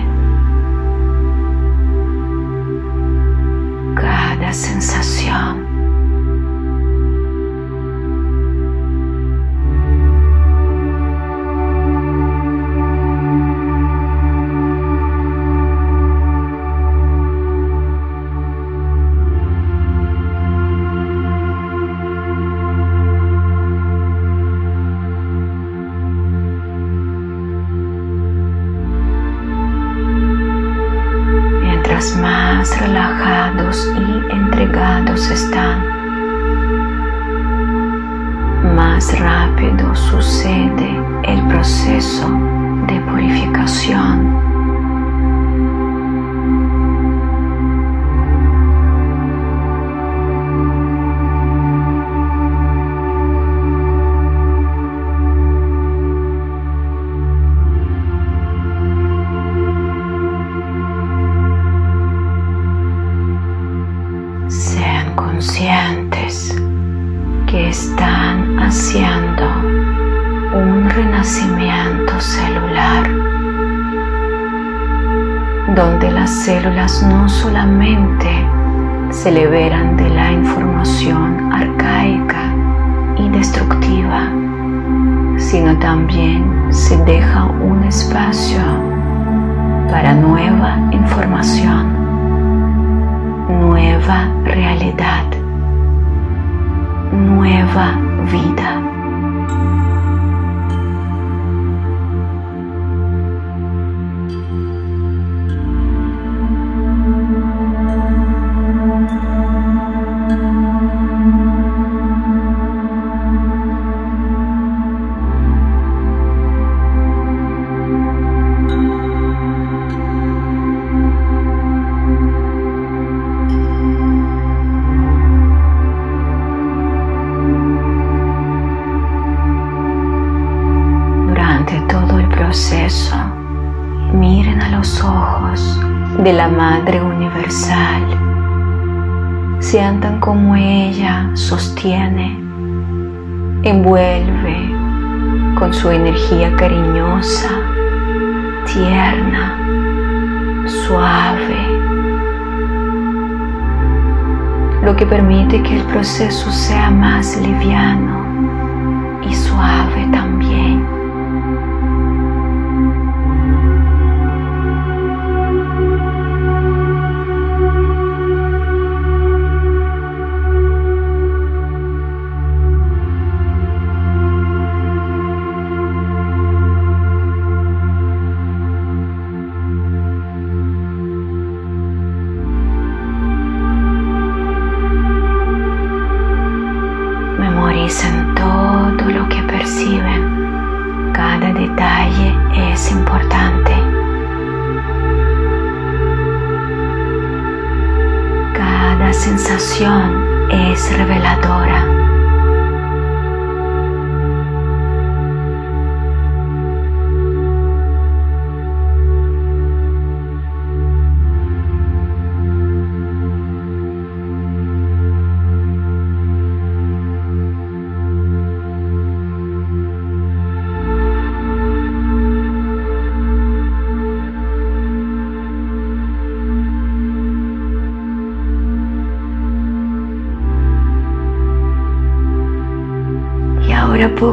S1: energía cariñosa, tierna, suave, lo que permite que el proceso sea más liviano y suave también.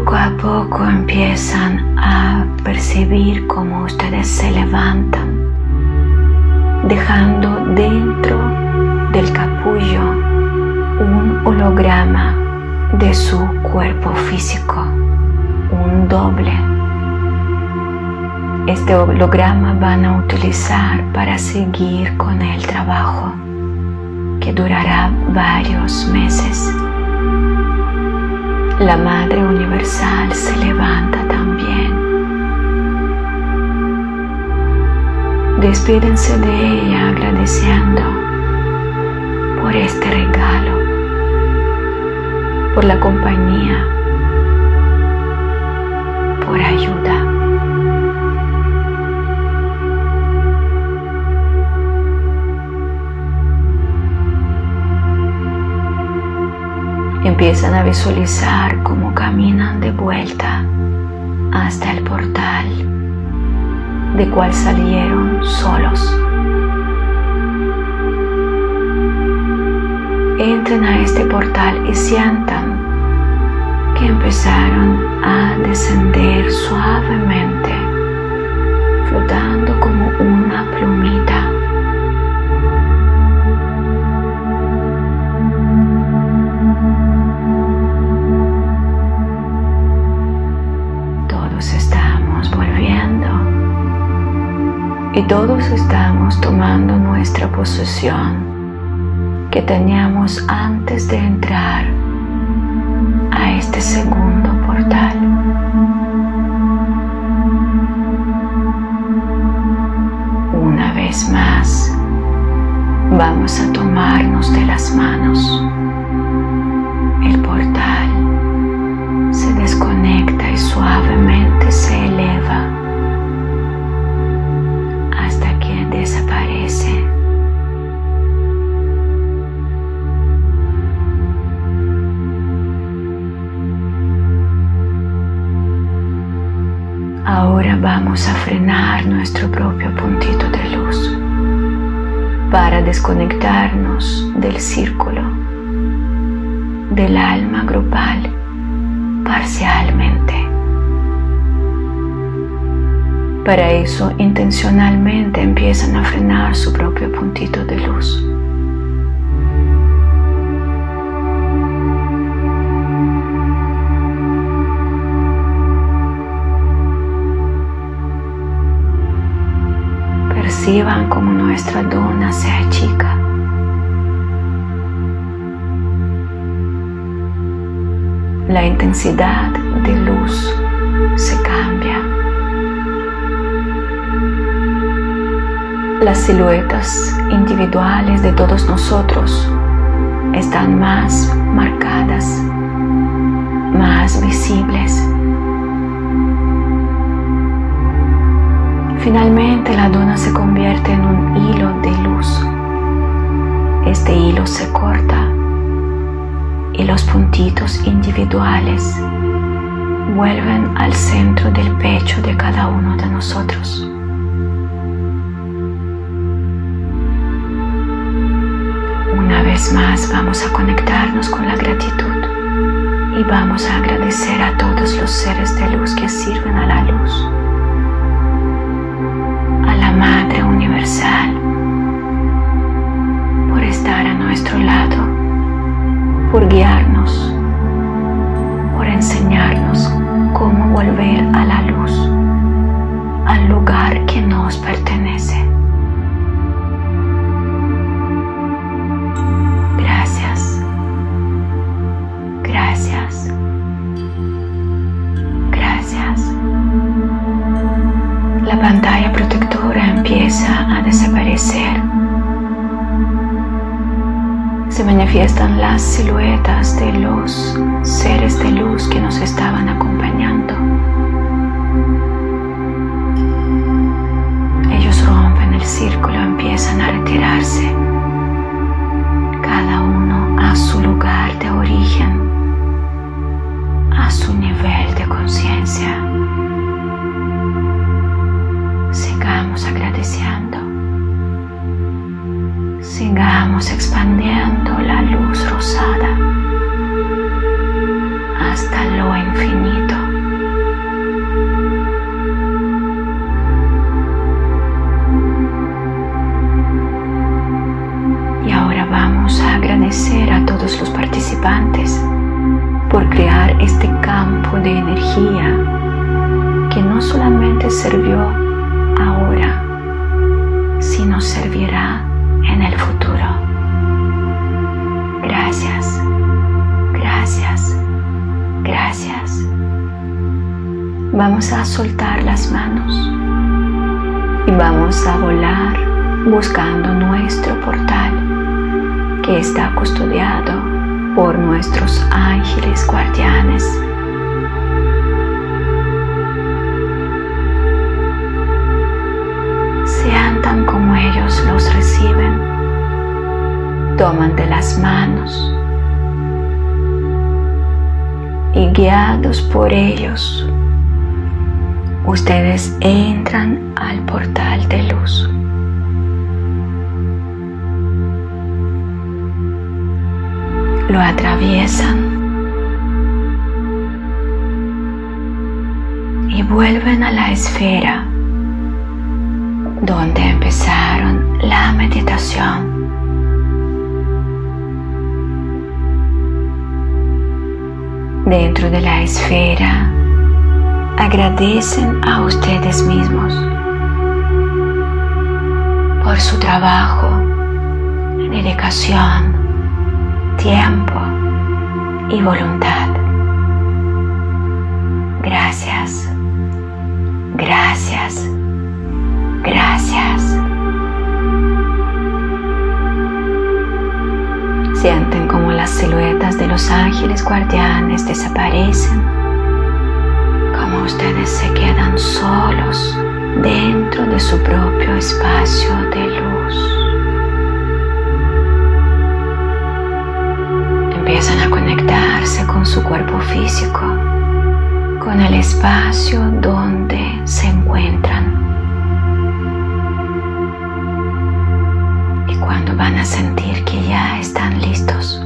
S1: Poco a poco empiezan a percibir cómo ustedes se levantan, dejando dentro del capullo un holograma de su cuerpo físico, un doble. Este holograma van a utilizar para seguir con el trabajo que durará varios meses. La Madre Universal se levanta también. Despídense de ella agradeciendo por este regalo, por la compañía, por ayuda. Empiezan a visualizar cómo caminan de vuelta hasta el portal de cual salieron solos. Entren a este portal y sientan que empezaron a descender suavemente, flotando y todos estamos tomando nuestra posesión que teníamos antes de entrar a este segundo portal. Una vez más, vamos a tomarnos de las manos. Nuestro propio puntito de luz para desconectarnos del círculo del alma grupal parcialmente. Para eso intencionalmente empiezan a frenar su propio puntito de luz. Como nuestra dona se achica. La intensidad de luz se cambia. Las siluetas individuales de todos nosotros están más marcadas, más visibles. Finalmente la dona se convierte en un hilo de luz. Este hilo se corta y los puntitos individuales vuelven al centro del pecho de cada uno de nosotros. Una vez más vamos a conectarnos con la gratitud y vamos a agradecer a todos los seres de luz que sirven a la luz, La pantalla protectora empieza a desaparecer. Se manifiestan las siluetas de los seres de luz que nos estaban acompañando. Ellos rompen el círculo, empiezan a retirarse cada uno a su lugar de origen, a su nivel de conciencia. deseando. Sigamos expandiendo la luz rosada hasta lo infinito. Y ahora vamos a agradecer a todos los participantes por crear este campo de energía que no solamente sirvió ahora, sino servirá en el futuro. Gracias, gracias, gracias. Vamos a soltar las manos y vamos a volar buscando nuestro portal que está custodiado por nuestros ángeles guardianes. Toman de las manos y guiados por ellos, ustedes entran al portal de luz. lo atraviesan y vuelven a la esfera donde empezaron la meditación. Dentro de la esfera agradecen a ustedes mismos por su trabajo, dedicación, tiempo y voluntad. De los ángeles guardianes desaparecen, como ustedes se quedan solos dentro de su propio espacio de luz. empiezan a conectarse con su cuerpo físico, con el espacio donde se encuentran. Y cuando van a sentir que ya están listos,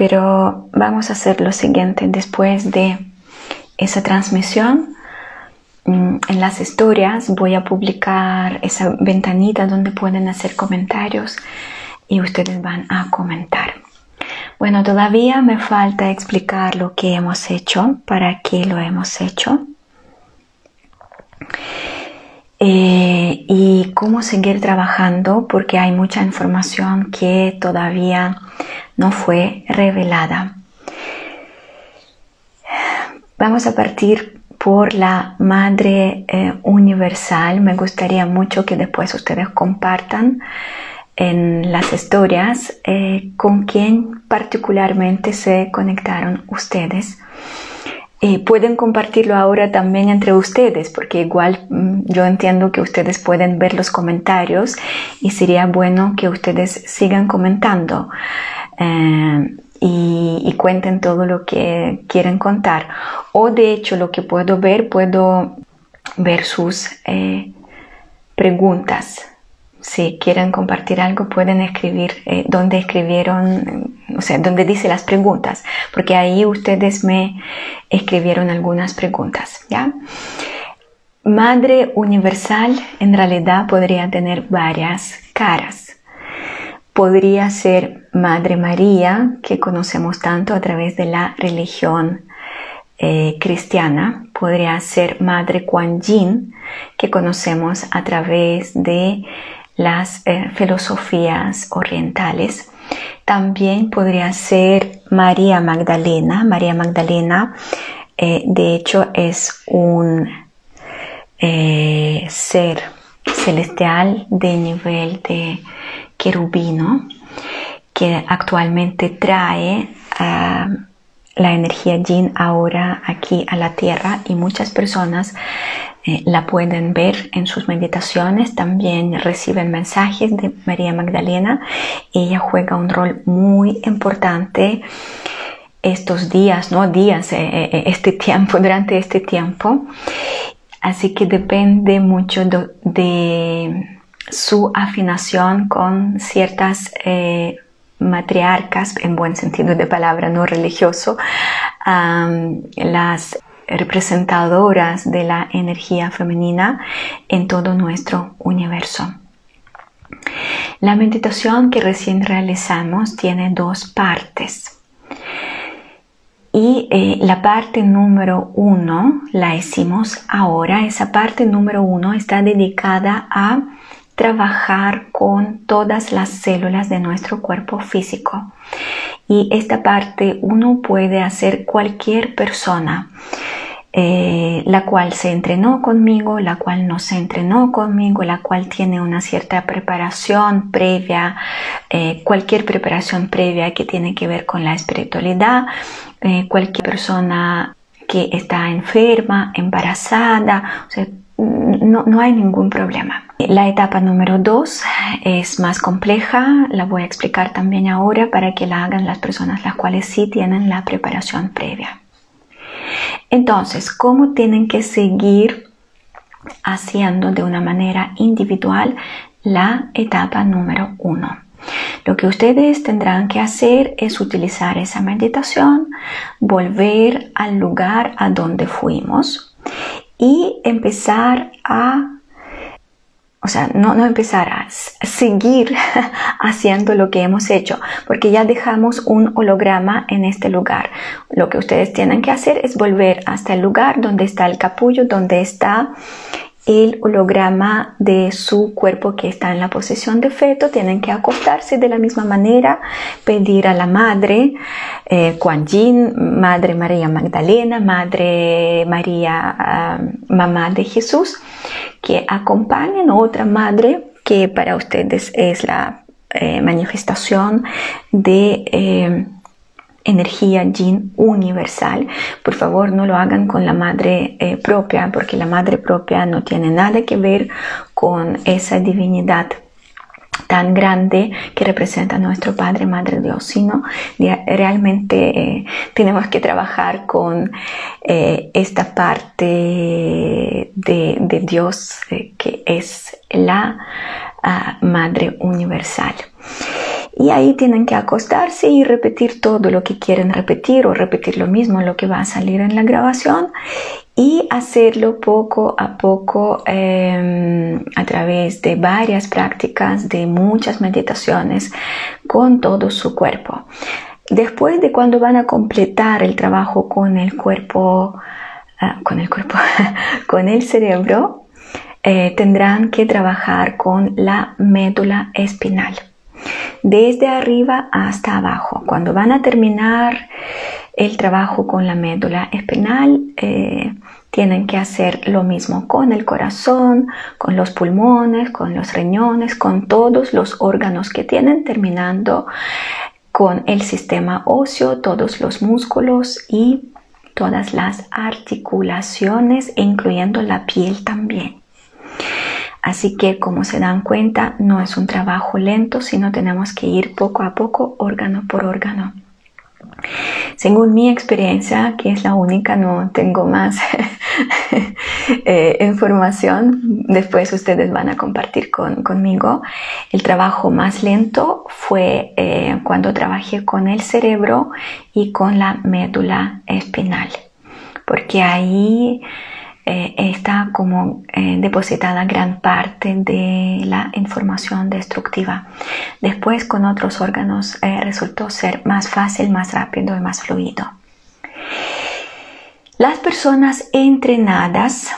S1: pero vamos a hacer lo siguiente después de esa transmisión. Mm, en las historias voy a publicar esa ventanita donde pueden hacer comentarios y ustedes van a comentar. Bueno, todavía me falta explicar lo que hemos hecho, para qué lo hemos hecho. Eh, y cómo seguir trabajando porque hay mucha información que todavía no fue revelada. Vamos a partir por la Madre eh, Universal. Me gustaría mucho que después ustedes compartan en las historias eh, con quién particularmente se conectaron ustedes eh, pueden compartirlo ahora también entre ustedes, porque igual mm, yo entiendo que ustedes pueden ver los comentarios y sería bueno que ustedes sigan comentando eh, y, cuenten todo lo que quieren contar. O de hecho lo que puedo ver, puedo ver sus eh, preguntas si quieren compartir algo, pueden escribir eh, donde escribieron, o sea, donde dice las preguntas, porque ahí ustedes me escribieron algunas preguntas, ¿ya? Madre universal en realidad podría tener varias caras. Podría ser Madre María, que conocemos tanto a través de la religión eh, cristiana. Podría ser Madre Kuan Yin, que conocemos a través de las eh, filosofías orientales. También podría ser María Magdalena. María Magdalena, eh, de hecho, es un eh, ser celestial de nivel de querubino que actualmente trae ah, la energía yin ahora aquí a la tierra y muchas personas eh, la pueden ver en sus meditaciones, también reciben mensajes de María Magdalena. Ella juega un rol muy importante estos días, no días, eh, eh, este tiempo, durante este tiempo. Así que depende mucho de, su afinación con ciertas matriarcas, en buen sentido de palabra, no religioso, las representadoras de la energía femenina en todo nuestro universo. La meditación que recién realizamos tiene dos partes. Y eh, la parte número uno la hicimos ahora. Esa parte número uno está dedicada a trabajar con todas las células de nuestro cuerpo físico. Y esta parte uno puede hacer cualquier persona. Eh, la cual se entrenó conmigo, la cual no se entrenó conmigo, la cual tiene una cierta preparación previa, eh, cualquier preparación previa que tiene que ver con la espiritualidad, eh, cualquier persona que está enferma, embarazada, no, no, hay ningún problema. La etapa número dos es más compleja, la voy a explicar también ahora para que la hagan las personas las cuales sí tienen la preparación previa. Entonces, ¿cómo tienen que seguir haciendo de una manera individual la etapa número uno? Lo que ustedes tendrán que hacer es utilizar esa meditación, volver al lugar a donde fuimos y empezar a o sea, no, no empezar a seguir haciendo lo que hemos hecho, porque ya dejamos un holograma en este lugar. Lo que ustedes tienen que hacer es volver hasta el lugar donde está el capullo, donde está el holograma de su cuerpo que está en la posición de feto, tienen que acostarse de la misma manera, pedir a la madre eh, Yin, Madre María Magdalena, Madre María, ah, Mamá de Jesús, que acompañen a otra madre que para ustedes es la eh, manifestación de... Eh, energía yin universal. Por favor, no lo hagan con la madre eh, propia, porque la madre propia no tiene nada que ver con esa divinidad tan grande que representa nuestro Padre, Madre Dios, sino realmente eh, tenemos que trabajar con eh, esta parte de, Dios que es la ah, Madre Universal. Y ahí tienen que acostarse y repetir todo lo que quieren repetir o repetir lo mismo, lo que va a salir en la grabación y hacerlo poco a poco em, a través de varias prácticas, de muchas meditaciones con todo su cuerpo. Después de cuando van a completar el trabajo con el cuerpo, ah, con el cuerpo, con el cerebro, eh, tendrán que trabajar con la médula espinal desde arriba hasta abajo. Cuando van a terminar el trabajo con la médula espinal, eh, tienen que hacer lo mismo con el corazón, con los pulmones, con los riñones, con todos los órganos que tienen, terminando con el sistema óseo, todos los músculos y todas las articulaciones, incluyendo la piel también. Así que como se dan cuenta, no es un trabajo lento, sino tenemos que ir poco a poco, órgano por órgano. Según mi experiencia, que es la única, no tengo más eh, información, después ustedes van a compartir conmigo. El trabajo más lento fue eh, cuando trabajé con el cerebro y con la médula espinal, porque ahí eh, está como eh, depositada gran parte de la información destructiva. Después con otros órganos eh, resultó ser más fácil, más rápido y más fluido. Las personas entrenadas,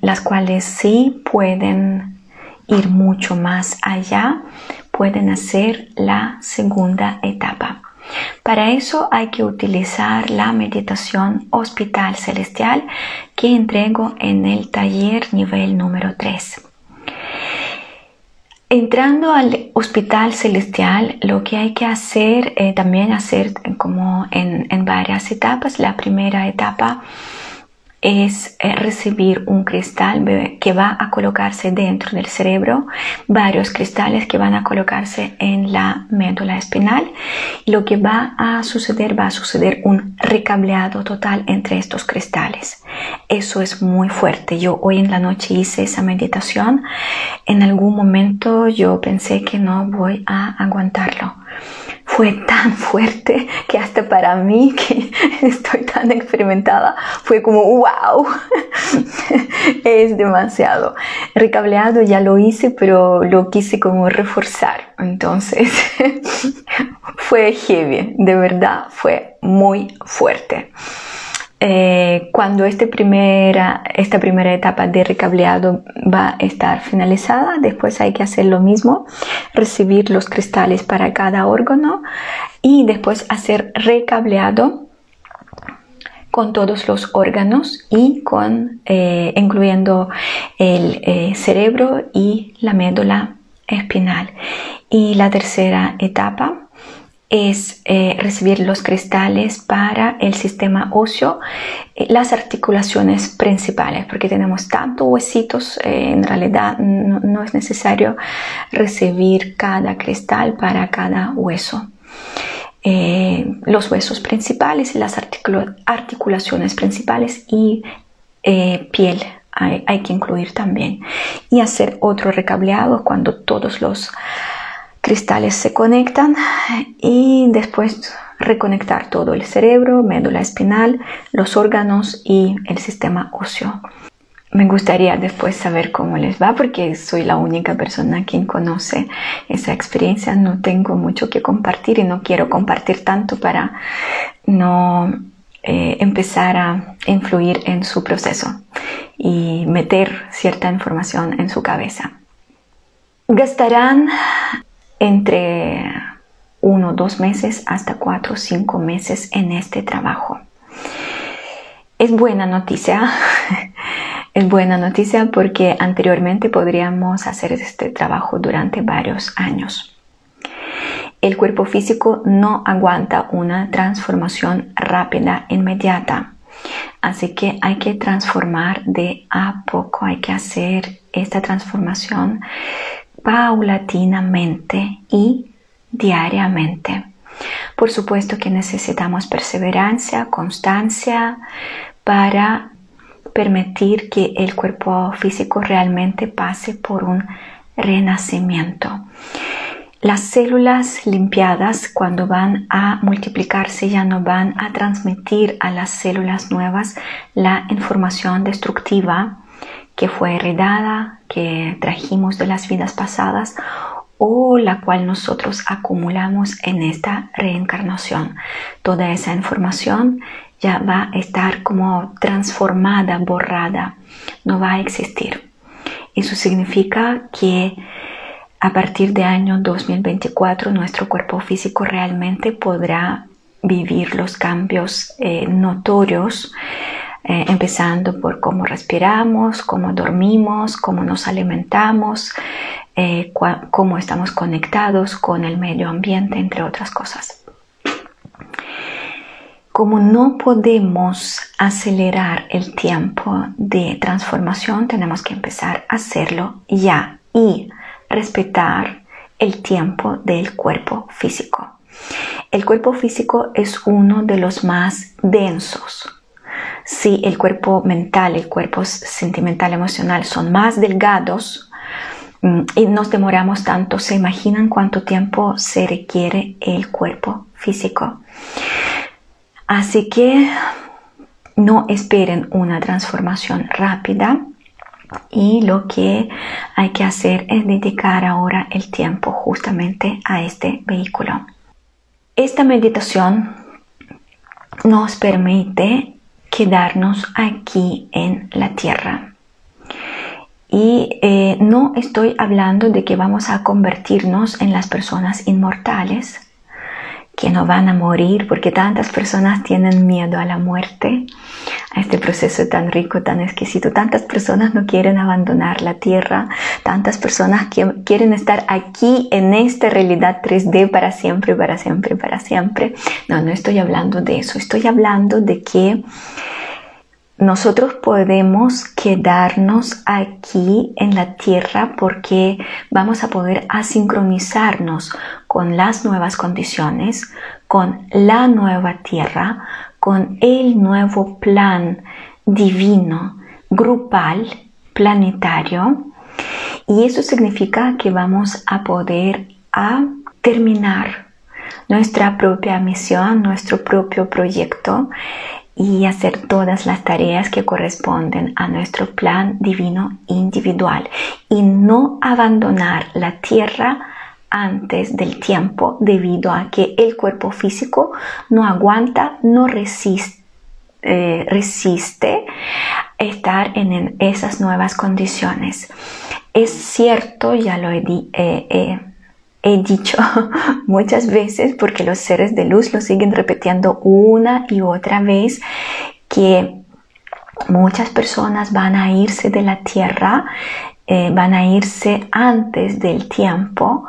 S1: las cuales sí pueden ir mucho más allá, pueden hacer la segunda etapa. Para eso hay que utilizar la meditación hospital celestial que entrego en el taller nivel número 3. Entrando al hospital celestial, lo que hay que hacer, eh, también hacer como en, varias etapas. La primera etapa es eh, recibir un cristal que va a colocarse dentro del cerebro, varios cristales que van a colocarse en la médula espinal. Lo que va a suceder, va a suceder un recableado total entre estos cristales. Eso es muy fuerte. Yo hoy en la noche hice esa meditación. En algún momento yo pensé que no voy a aguantarlo fue tan fuerte que hasta para mí, que estoy tan experimentada, fue como, wow, es demasiado. Recableado ya lo hice, pero lo quise como reforzar. Entonces, fue heavy, de verdad, fue muy fuerte. Eh, cuando este primera, esta primera etapa de recableado va a estar finalizada, después hay que hacer lo mismo, recibir los cristales para cada órgano y después hacer recableado con todos los órganos y con eh, incluyendo el eh, cerebro y la médula espinal. Y la tercera etapa es eh, recibir los cristales para el sistema óseo, eh, las articulaciones principales, porque tenemos tantos huesitos, eh, en realidad no, es necesario recibir cada cristal para cada hueso. los huesos principales y las articulaciones principales y piel hay, hay que incluir también. Y hacer otro recableado cuando todos los cristales se conectan y después reconectar todo el cerebro, médula espinal, los órganos y el sistema óseo. Me gustaría después saber cómo les va porque soy la única persona quien conoce esa experiencia. No tengo mucho que compartir y no quiero compartir tanto para no eh, empezar a influir en su proceso y meter cierta información en su cabeza. Gastarán entre uno, dos meses hasta cuatro, cinco meses en este trabajo. Es buena noticia, es buena noticia porque anteriormente podríamos hacer este trabajo durante varios años. El cuerpo físico no aguanta una transformación rápida, inmediata. Así que hay que transformar de a poco, hay que hacer esta transformación paulatinamente y diariamente. Por supuesto que necesitamos perseverancia, constancia para permitir que el cuerpo físico realmente pase por un renacimiento. Las células limpiadas cuando van a multiplicarse ya no van a transmitir a las células nuevas la información destructiva que fue heredada, que trajimos de las vidas pasadas o la cual nosotros acumulamos en esta reencarnación. Toda esa información ya va a estar como transformada, borrada, no va a existir. Eso significa que a partir de año 2024 nuestro cuerpo físico realmente podrá vivir los cambios eh, notorios eh, empezando por cómo respiramos, cómo dormimos, cómo nos alimentamos, eh, cómo estamos conectados con el medio ambiente, entre otras cosas. Como no podemos acelerar el tiempo de transformación, tenemos que empezar a hacerlo ya y respetar el tiempo del cuerpo físico. El cuerpo físico es uno de los más densos si el cuerpo mental, el cuerpo sentimental, emocional son más delgados mm, y nos demoramos tanto, se imaginan cuánto tiempo se requiere el cuerpo físico. Así que no esperen una transformación rápida y lo que hay que hacer es dedicar ahora el tiempo justamente a este vehículo. Esta meditación nos permite quedarnos aquí en la tierra. Y eh, no estoy hablando de que vamos a convertirnos en las personas inmortales, que no van a morir, porque tantas personas tienen miedo a la muerte, a este proceso tan rico, tan exquisito. Tantas personas no quieren abandonar la tierra, tantas personas quieren estar aquí en esta realidad 3D para siempre, para siempre, para siempre. No, no estoy hablando de eso, estoy hablando de que nosotros podemos quedarnos aquí en la tierra porque vamos a poder asincronizarnos con las nuevas condiciones, con la nueva tierra, con el nuevo plan divino, grupal, planetario. Y eso significa que vamos a poder a terminar nuestra propia misión, nuestro propio proyecto y hacer todas las tareas que corresponden a nuestro plan divino individual y no abandonar la tierra antes del tiempo debido a que el cuerpo físico no aguanta, no resiste, eh, resiste estar en, esas nuevas condiciones. Es cierto, ya lo he, eh, he dicho muchas veces, porque los seres de luz lo siguen repitiendo una y otra vez, que muchas personas van a irse de la tierra, eh, van a irse antes del tiempo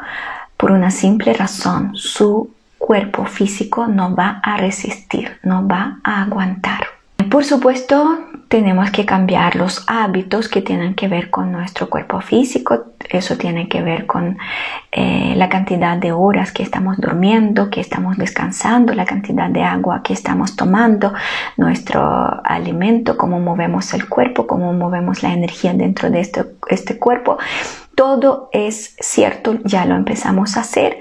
S1: por una simple razón, su cuerpo físico no va a resistir, no va a aguantar. Por supuesto, tenemos que cambiar los hábitos que tienen que ver con nuestro cuerpo físico. Eso tiene que ver con eh, la cantidad de horas que estamos durmiendo, que estamos descansando, la cantidad de agua que estamos tomando, nuestro alimento, cómo movemos el cuerpo, cómo movemos la energía dentro de este, este cuerpo. Todo es cierto, ya lo empezamos a hacer,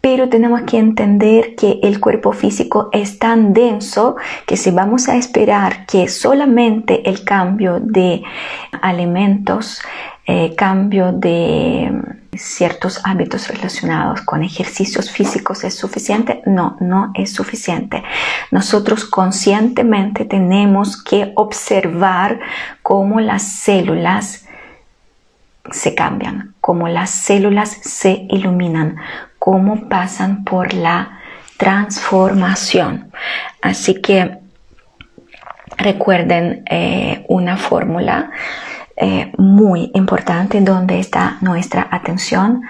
S1: pero tenemos que entender que el cuerpo físico es tan denso que si vamos a esperar que solamente el cambio de alimentos, eh, cambio de mm, ciertos hábitos relacionados con ejercicios físicos es suficiente, no, no es suficiente. Nosotros conscientemente tenemos que observar cómo las células se cambian, cómo las células se iluminan, cómo pasan por la transformación. Así que recuerden eh, una fórmula eh, muy importante donde está nuestra atención,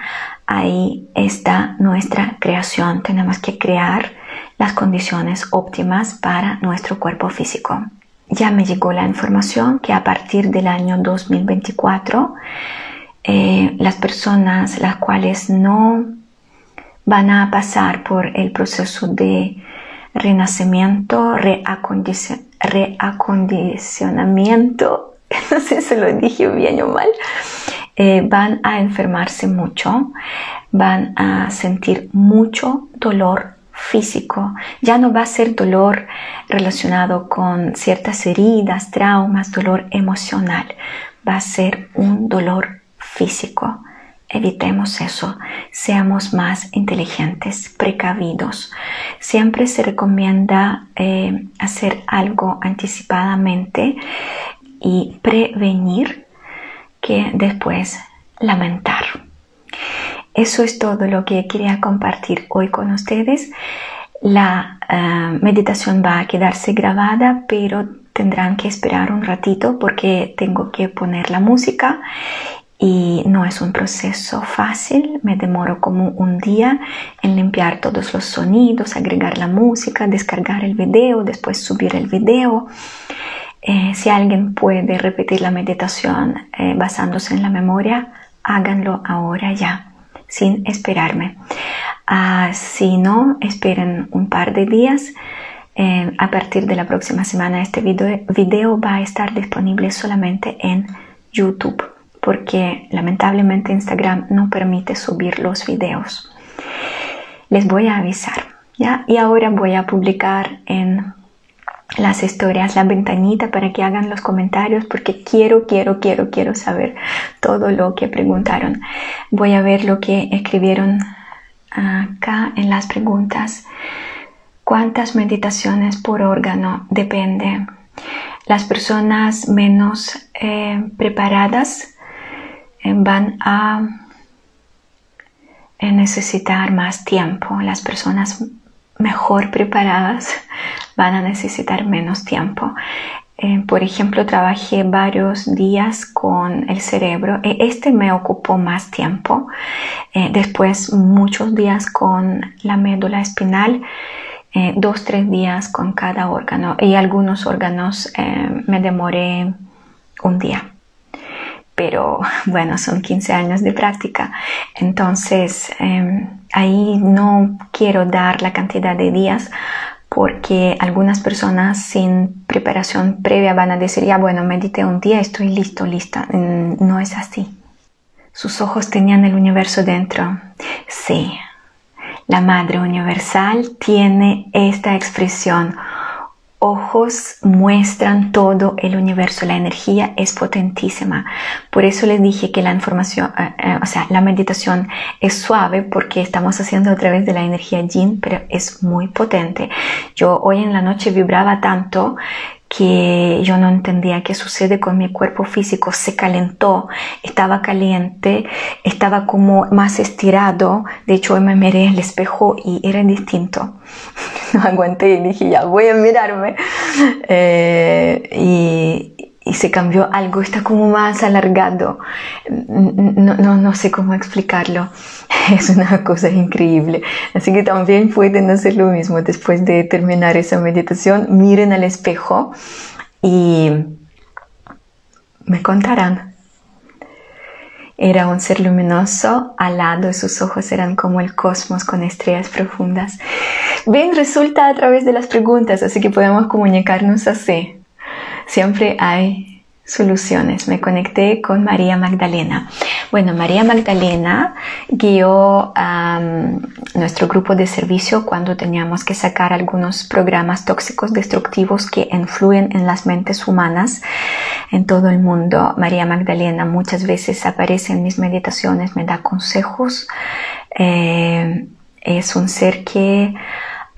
S1: ahí está nuestra creación. Tenemos que crear las condiciones óptimas para nuestro cuerpo físico. Ya me llegó la información que a partir del año 2024 eh, las personas las cuales no van a pasar por el proceso de renacimiento, reacondicionamiento, no sé si lo dije bien o mal, eh, van a enfermarse mucho, van a sentir mucho dolor físico. Ya no va a ser dolor relacionado con ciertas heridas, traumas, dolor emocional. Va a ser un dolor físico. Evitemos eso, seamos más inteligentes, precavidos. Siempre se recomienda eh, hacer algo anticipadamente y prevenir que después lamentar. Eso es todo lo que quería compartir hoy con ustedes. La eh, meditación va a quedarse grabada, pero tendrán que esperar un ratito porque tengo que poner la música y no es un proceso fácil, me demoro como un día en limpiar todos los sonidos, agregar la música, descargar el video, después subir el video. Eh, si alguien puede repetir la meditación eh, basándose en la memoria, háganlo ahora ya, sin esperarme. Ah, si no, esperen un par de días. Eh, a partir de la próxima semana este video, video va a estar disponible solamente en YouTube porque lamentablemente Instagram no permite subir los videos. Les voy a avisar, ¿ya? Y ahora voy a publicar en las historias la ventanita para que hagan los comentarios porque quiero, quiero, quiero, quiero saber todo lo que preguntaron. Voy a ver lo que escribieron acá en las preguntas. ¿Cuántas meditaciones por órgano? Depende. Las personas menos eh, preparadas van a necesitar más tiempo. Las personas mejor preparadas van a necesitar menos tiempo. Eh, por ejemplo, trabajé varios días con el cerebro. E este me ocupó más tiempo. Eh, después muchos días con la médula espinal eh, dos, tres días con cada órgano y algunos órganos eh, me demoré un día. Pero bueno, son 15 años de práctica, entonces em, ahí no quiero dar la cantidad de días porque algunas personas sin preparación previa van a decir, ya bueno, medité un día, estoy listo, lista. Mm, no es así. Sus ojos tenían el universo dentro. Sí, la Madre Universal tiene esta expresión ojos muestran todo el universo, la energía es potentísima. Por eso les dije que la información, eh, eh, o sea, la meditación es suave porque estamos haciendo a través de la energía yin, pero es muy potente. Yo hoy en la noche vibraba tanto que yo no entendía qué sucede con mi cuerpo físico, se calentó, estaba caliente, estaba como más estirado, de hecho me miré el espejo y era distinto, no aguanté y dije ya voy a mirarme eh, y, y se cambió algo, está como más alargado, no, no, no, sé cómo explicarlo, es una cosa increíble. Así que también pueden hacer lo mismo después de terminar esa meditación, miren al espejo y me contarán. Era un ser luminoso, al lado de sus ojos eran como el cosmos con estrellas profundas. Ven, resulta a través de las preguntas, así que podemos comunicarnos así siempre hay soluciones. Me conecté con María Magdalena. Bueno, María Magdalena guió a nuestro grupo de servicio cuando teníamos que sacar algunos programas tóxicos destructivos que influyen en las mentes humanas en todo el mundo. María Magdalena muchas veces aparece en mis meditaciones, me da consejos. Eh, es un ser que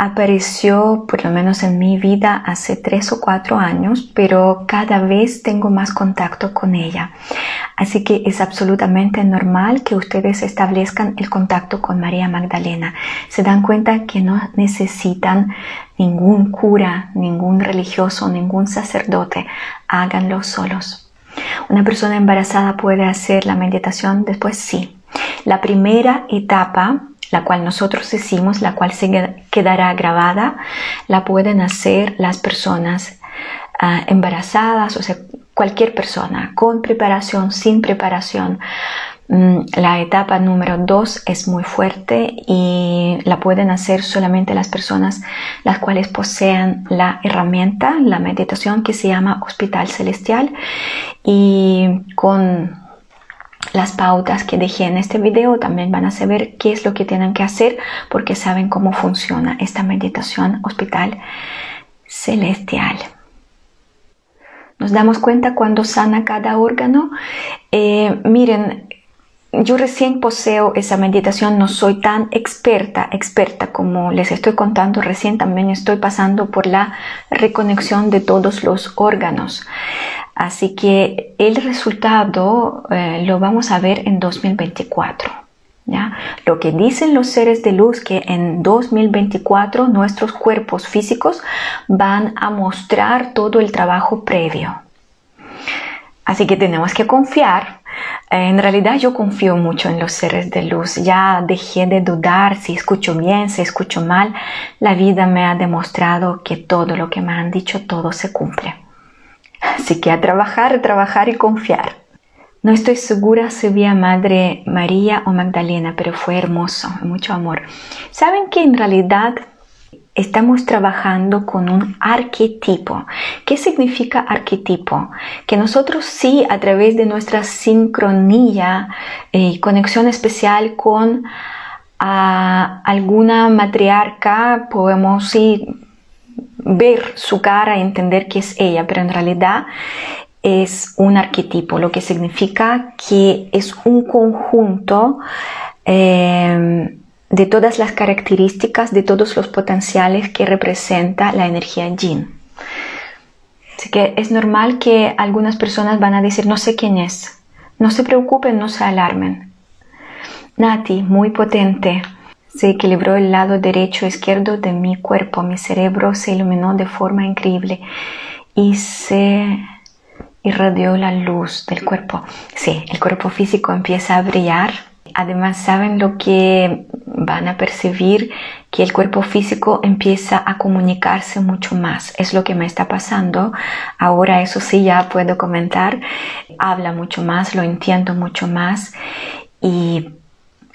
S1: apareció por lo menos en mi vida hace tres o cuatro años, pero cada vez tengo más contacto con ella. Así que es absolutamente normal que ustedes establezcan el contacto con María Magdalena. Se dan cuenta que no necesitan ningún cura, ningún religioso, ningún sacerdote. Háganlo solos. ¿Una persona embarazada puede hacer la meditación después? Sí. La primera etapa la cual nosotros decimos, la cual se quedará grabada, la pueden hacer las personas ah, embarazadas, o sea, cualquier persona, con preparación, sin preparación. Mm, la etapa número dos es muy fuerte y la pueden hacer solamente las personas las cuales posean la herramienta, la meditación que se llama Hospital Celestial y con las pautas que dejé en este video también van a saber qué es lo que tienen que hacer porque saben cómo funciona esta meditación hospital celestial. Nos damos cuenta cuando sana cada órgano. Eh, miren, yo recién poseo esa meditación, no soy tan experta, experta como les estoy contando recién, también estoy pasando por la reconexión de todos los órganos. Así que el resultado eh, lo vamos a ver en 2024. ¿ya? Lo que dicen los seres de luz que en 2024 nuestros cuerpos físicos van a mostrar todo el trabajo previo. Así que tenemos que confiar. En realidad yo confío mucho en los seres de luz. Ya dejé de dudar si escucho bien, si escucho mal. La vida me ha demostrado que todo lo que me han dicho, todo se cumple. Así que a trabajar, trabajar y confiar. No estoy segura si vi a Madre María o Magdalena, pero fue hermoso, mucho amor. ¿Saben que en realidad estamos trabajando con un arquetipo? ¿Qué significa arquetipo? Que nosotros sí, a través de nuestra sincronía y conexión especial con alguna matriarca, podemos sí ver su cara y entender que es ella, pero en realidad es un arquetipo, lo que significa que es un conjunto eh, de todas las características, de todos los potenciales que representa la energía yin. Así que es normal que algunas personas van a decir, no sé quién es. No se preocupen, no se alarmen. Nati, muy potente, se equilibró el lado derecho izquierdo de mi cuerpo, mi cerebro se iluminó de forma increíble y se irradió la luz del cuerpo. Sí, el cuerpo físico empieza a brillar. Además, ¿saben lo que van a percibir que el cuerpo físico empieza a comunicarse mucho más. Es lo que me está pasando. Ahora eso sí ya puedo comentar. Habla mucho más, lo entiendo mucho más y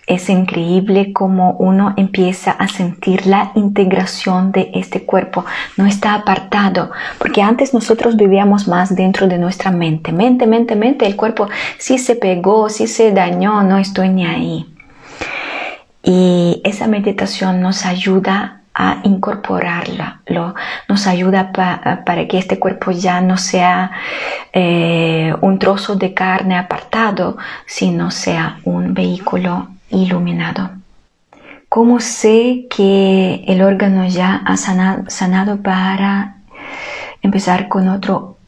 S1: es increíble cómo uno empieza a sentir la integración de este cuerpo. No está apartado, porque antes nosotros vivíamos más dentro de nuestra mente. Mente, mente, mente, el cuerpo sí se pegó, sí se dañó, no estoy ni ahí. Y esa meditación nos ayuda a incorporarla, nos ayuda para que este cuerpo ya no sea eh, un trozo de carne apartado, sino sea un vehículo iluminado. ¿Cómo sé que el órgano ya ha sanado, para empezar con otro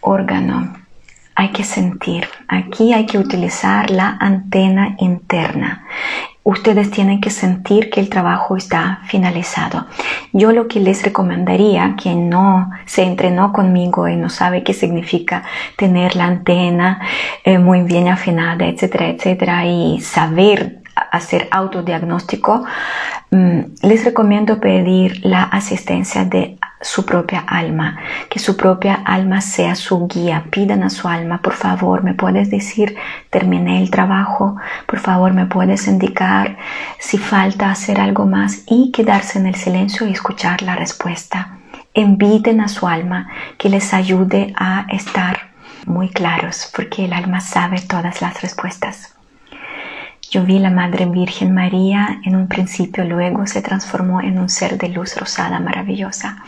S1: órgano? Hay que sentir. Aquí hay que utilizar la antena interna ustedes tienen que sentir que el trabajo está finalizado. Yo lo que les recomendaría, quien no se entrenó conmigo y no sabe qué significa tener la antena eh, muy bien afinada, etcétera, etcétera, y saber hacer autodiagnóstico, mm, les recomiendo pedir la asistencia de su propia alma, que su propia alma sea su guía. Pidan a su alma, por favor, me puedes decir, terminé el trabajo, por favor, me puedes indicar si falta hacer algo más y quedarse en el silencio y escuchar la respuesta. Inviten a su alma que les ayude a estar muy claros, porque el alma sabe todas las respuestas. Yo vi la Madre Virgen María en un principio, luego se transformó en un ser de luz rosada maravillosa.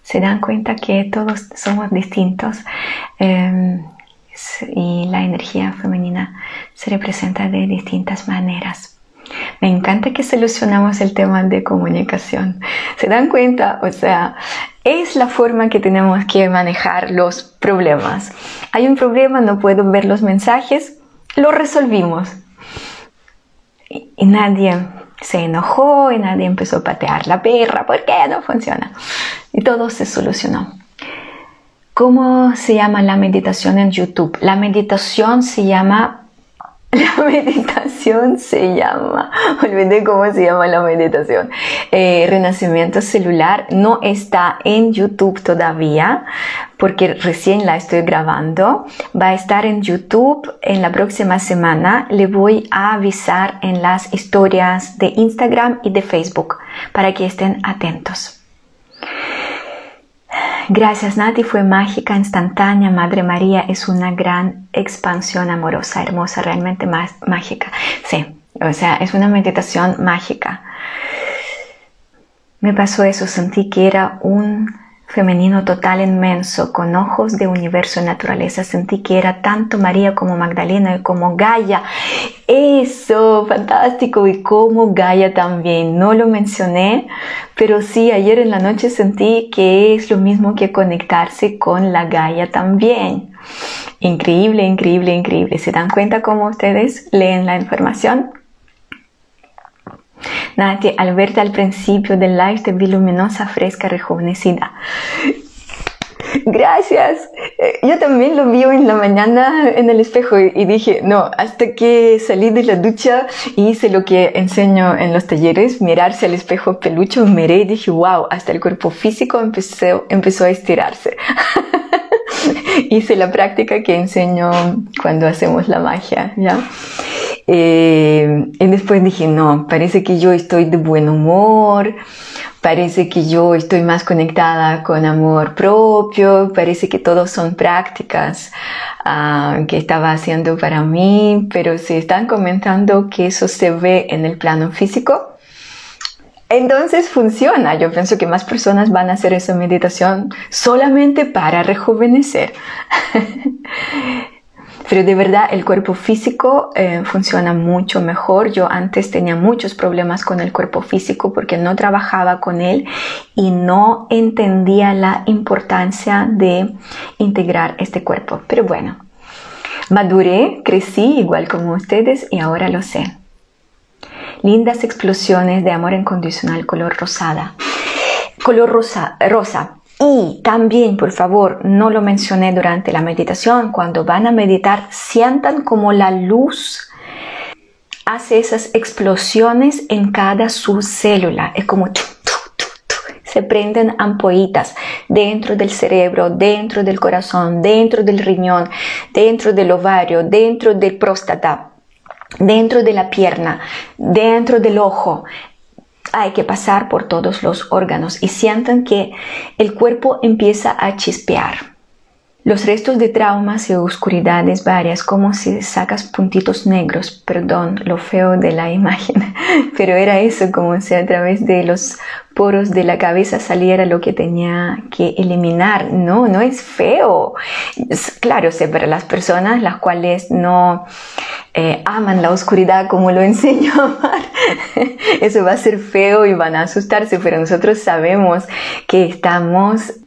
S1: Se dan cuenta que todos somos distintos em, y la energía femenina se representa de distintas maneras. Me encanta que solucionamos el tema de comunicación. ¿Se dan cuenta? O sea, es la forma que tenemos que manejar los problemas. Hay un problema, no puedo ver los mensajes, lo resolvimos y nadie se enojó y nadie empezó a patear la perra, ¿por qué no funciona? Y todo se solucionó. ¿Cómo se llama la meditación en YouTube? La meditación se llama la meditación se llama, olvidé cómo se llama la meditación. Eh, renacimiento celular no está en YouTube todavía porque recién la estoy grabando. Va a estar en YouTube en la próxima semana. Le voy a avisar en las historias de Instagram y de Facebook para que estén atentos. Gracias Nati, fue mágica, instantánea. Madre María es una gran expansión amorosa, hermosa, realmente más mágica. Sí, o sea, es una meditación mágica. Me pasó eso, sentí que era un femenino total inmenso, con ojos de universo y naturaleza. Sentí que era tanto María como Magdalena y como Gaia. Eso, fantástico. Y como Gaia también. No lo mencioné, pero sí, ayer en la noche sentí que es lo mismo que conectarse con la Gaia también. Increíble, increíble, increíble. ¿Se dan cuenta cómo ustedes leen la información? Nati, al verte al principio del live te vi luminosa, fresca, rejuvenecida. Gracias. Eh, yo también lo vi en la mañana en el espejo y dije, no, hasta que salí de la ducha y hice lo que enseño en los talleres, mirarse al espejo pelucho, miré y dije, wow, hasta el cuerpo físico empezó, empezó a estirarse. hice la práctica que enseño cuando hacemos la magia, ¿ya? Eh, y después dije, no, parece que yo estoy de buen humor, parece que yo estoy más conectada con amor propio, parece que todos son prácticas ah, que estaba haciendo para mí, pero si están comentando que eso se ve en el plano físico, entonces funciona. Yo pienso que más personas van a hacer esa meditación solamente para rejuvenecer. Pero de verdad el cuerpo físico eh, funciona mucho mejor. Yo antes tenía muchos problemas con el cuerpo físico porque no trabajaba con él y no entendía la importancia de integrar este cuerpo. Pero bueno, maduré, crecí igual como ustedes y ahora lo sé. Lindas explosiones de amor incondicional color rosada. Color rosa, rosa y también, por favor, no lo mencioné durante la meditación, cuando van a meditar, sientan como la luz hace esas explosiones en cada subcélula. Es como se prenden ampollitas dentro del cerebro, dentro del corazón, dentro del riñón, dentro del ovario, dentro del próstata, dentro de la pierna, dentro del ojo. Hay que pasar por todos los órganos y sientan que el cuerpo empieza a chispear. Los restos de traumas y oscuridades varias, como si sacas puntitos negros, perdón, lo feo de la imagen, pero era eso, como si a través de los poros de la cabeza saliera lo que tenía que eliminar. No, no es feo. Claro, sé, para las personas las cuales no eh, aman la oscuridad como lo enseño a amar, eso va a ser feo y van a asustarse, pero nosotros sabemos que estamos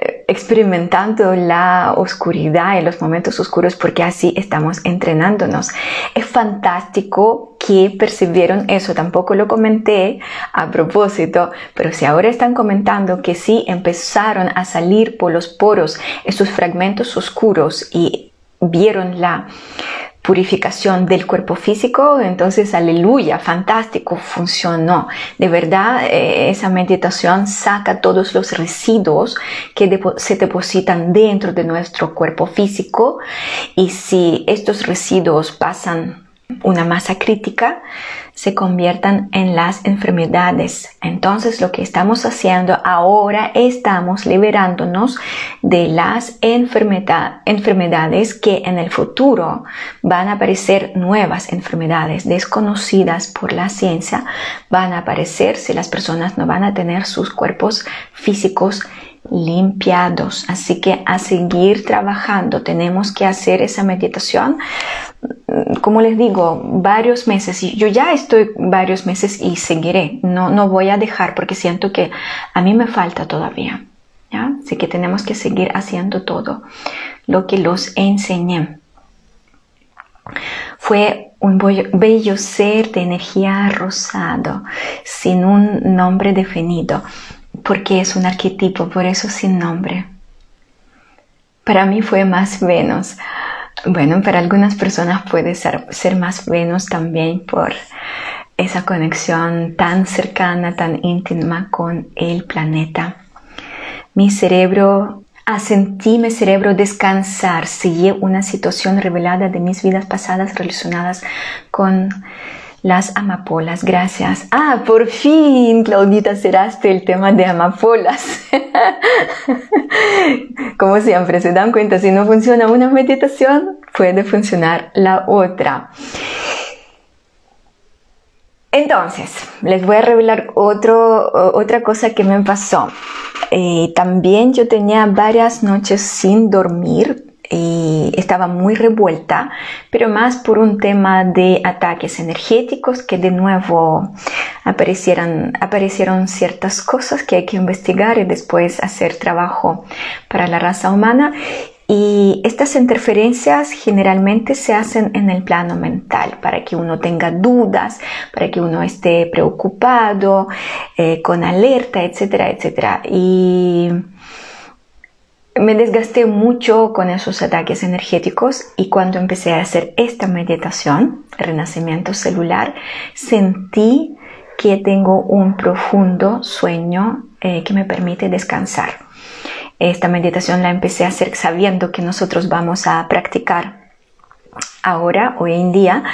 S1: experimentando la oscuridad en los momentos oscuros porque así estamos entrenándonos. Es fantástico que percibieron eso, tampoco lo comenté a propósito, pero si ahora están comentando que sí empezaron a salir por los poros esos fragmentos oscuros y vieron la purificación del cuerpo físico, entonces aleluya, fantástico, funcionó. De verdad, eh, esa meditación saca todos los residuos que se depositan dentro de nuestro cuerpo físico y si estos residuos pasan una masa crítica, se conviertan en las enfermedades. Entonces lo que estamos haciendo ahora estamos liberándonos de las enfermedades que en el futuro van a aparecer nuevas enfermedades desconocidas por la ciencia, van a aparecer si las personas no van a tener sus cuerpos físicos limpiados. Así que a seguir trabajando tenemos que hacer esa meditación, mm, como les digo, varios meses. Yo ya estoy varios meses y seguiré. No, no voy a dejar porque siento que a mí me falta todavía. ¿ya? Así que tenemos que seguir haciendo todo lo que los enseñé. Fue un bello ser de energía rosado, sin un nombre definido porque es un arquetipo, por eso sin nombre. Para mí fue más Venus. Bueno, para algunas personas puede ser, ser más Venus también por esa conexión tan cercana, tan íntima con el planeta. Mi cerebro, asentí mi cerebro descansar, seguí una situación revelada de mis vidas pasadas relacionadas con las amapolas, gracias. Ah, por fin, Claudita, cerraste el tema de amapolas. Como siempre, se dan cuenta, si no funciona una meditación, puede funcionar la otra. Entonces, les voy a revelar otra cosa que me pasó. Eh, también yo tenía varias noches sin dormir y estaba muy revuelta, pero más por un tema de ataques energéticos que de nuevo aparecieron, aparecieron ciertas cosas que hay que investigar y después hacer trabajo para la raza humana. Y estas interferencias generalmente se hacen en el plano mental para que uno tenga dudas, para que uno esté preocupado, eh, con alerta, etcétera, etcétera. Y me desgasté mucho con esos ataques energéticos y cuando empecé a hacer esta meditación, renacimiento celular, sentí que tengo un profundo sueño eh, que me permite descansar. Esta meditación la empecé a hacer sabiendo que nosotros vamos a practicar ahora, hoy en día,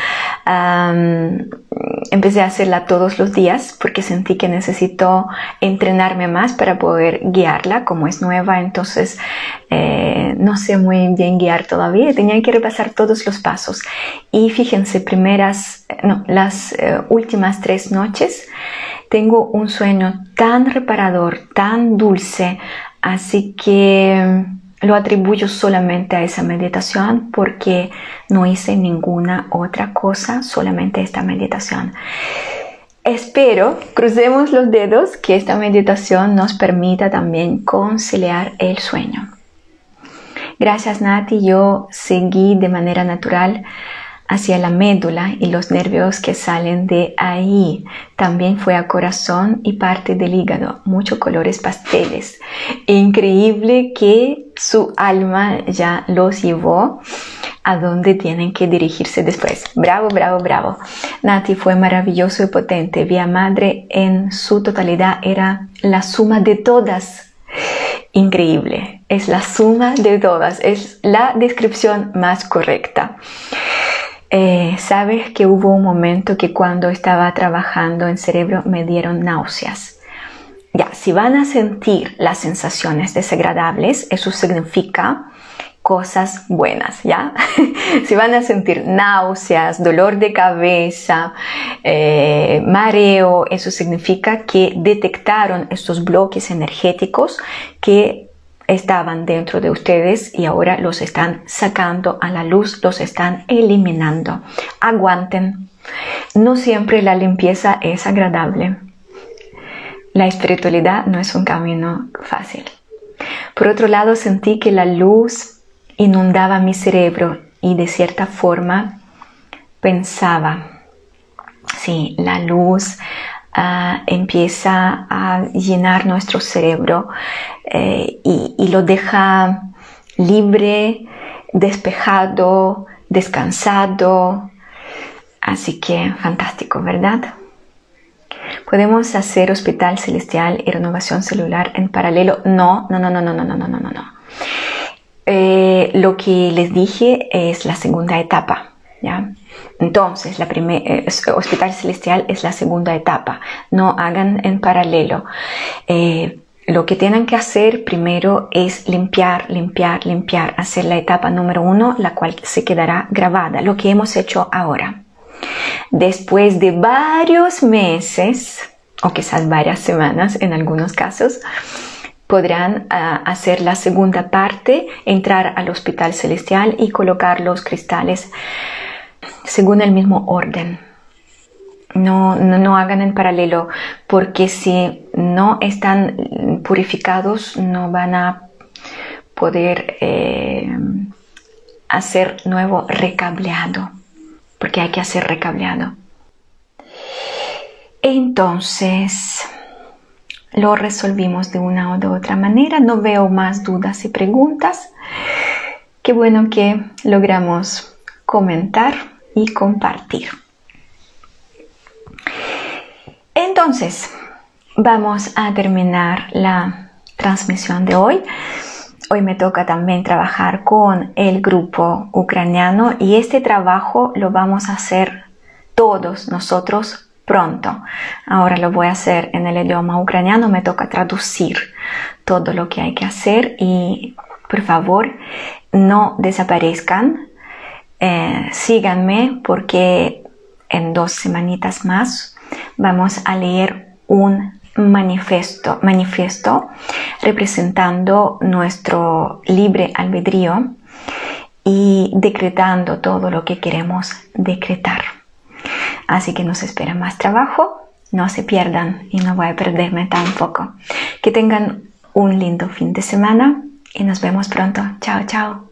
S1: empecé a hacerla todos los días porque sentí que necesito entrenarme más para poder guiarla, como es nueva, entonces eh, no sé muy bien guiar todavía, tenía que repasar todos los pasos. Y fíjense, primeras, no, las eh, últimas tres noches tengo un sueño tan reparador, tan dulce, así que lo atribuyo solamente a esa meditación porque no hice ninguna otra cosa, solamente esta meditación. Espero, crucemos los dedos, que esta meditación nos permita también conciliar el sueño. Gracias Nati, yo seguí de manera natural hacia la médula y los nervios que salen de ahí. También fue a corazón y parte del hígado, muchos colores pasteles. Increíble que su alma ya los llevó a donde tienen que dirigirse después. Bravo, bravo, bravo. Nati fue maravilloso y potente. Vía Madre en su totalidad era la suma de todas. Increíble. Es la suma de todas. Es la descripción más correcta. Eh, sabes que hubo un momento que cuando estaba trabajando en cerebro me dieron náuseas. Ya, si van a sentir las sensaciones desagradables, eso significa cosas buenas, ¿ya? si van a sentir náuseas, dolor de cabeza, eh, mareo, eso significa que detectaron estos bloques energéticos que estaban dentro de ustedes y ahora los están sacando a la luz, los están eliminando. Aguanten. No siempre la limpieza es agradable. La espiritualidad no es un camino fácil. Por otro lado, sentí que la luz inundaba mi cerebro y de cierta forma pensaba, sí, la luz Ah, empieza a llenar nuestro cerebro eh, y, lo deja libre, despejado, descansado. Así que fantástico, ¿verdad? ¿Podemos hacer hospital celestial y renovación celular en paralelo? No, no, no, no, no, no, no, no, no, no. Eh, lo que les dije es la segunda etapa, ¿ya? Entonces, la eh, Hospital Celestial es la segunda etapa. No hagan en paralelo. Eh, lo que tienen que hacer primero es limpiar, limpiar, limpiar, hacer la etapa número uno, la cual se quedará grabada, lo que hemos hecho ahora. Después de varios meses, o quizás varias semanas en algunos casos, podrán ah, hacer la segunda parte, entrar al hospital celestial y colocar los cristales según el mismo orden. No, no, hagan en paralelo, porque si no están purificados, no van a poder eh, hacer nuevo recableado, porque hay que hacer recableado. Entonces, lo resolvimos de una o de otra manera. No veo más dudas y preguntas. Qué bueno que logramos comentar y compartir. Entonces, vamos a terminar la transmisión de hoy. Hoy me toca también trabajar con el grupo ucraniano y este trabajo lo vamos a hacer todos nosotros pronto. Ahora lo voy a hacer en el idioma ucraniano, me toca traducir todo lo que hay que hacer y por favor no desaparezcan, eh, síganme porque en dos semanitas más vamos a leer un manifiesto, manifiesto representando nuestro libre albedrío y decretando todo lo que queremos decretar. Así que nos espera más trabajo, no se pierdan y no voy a perderme tampoco. Que tengan un lindo fin de semana y nos vemos pronto. Chao, chao.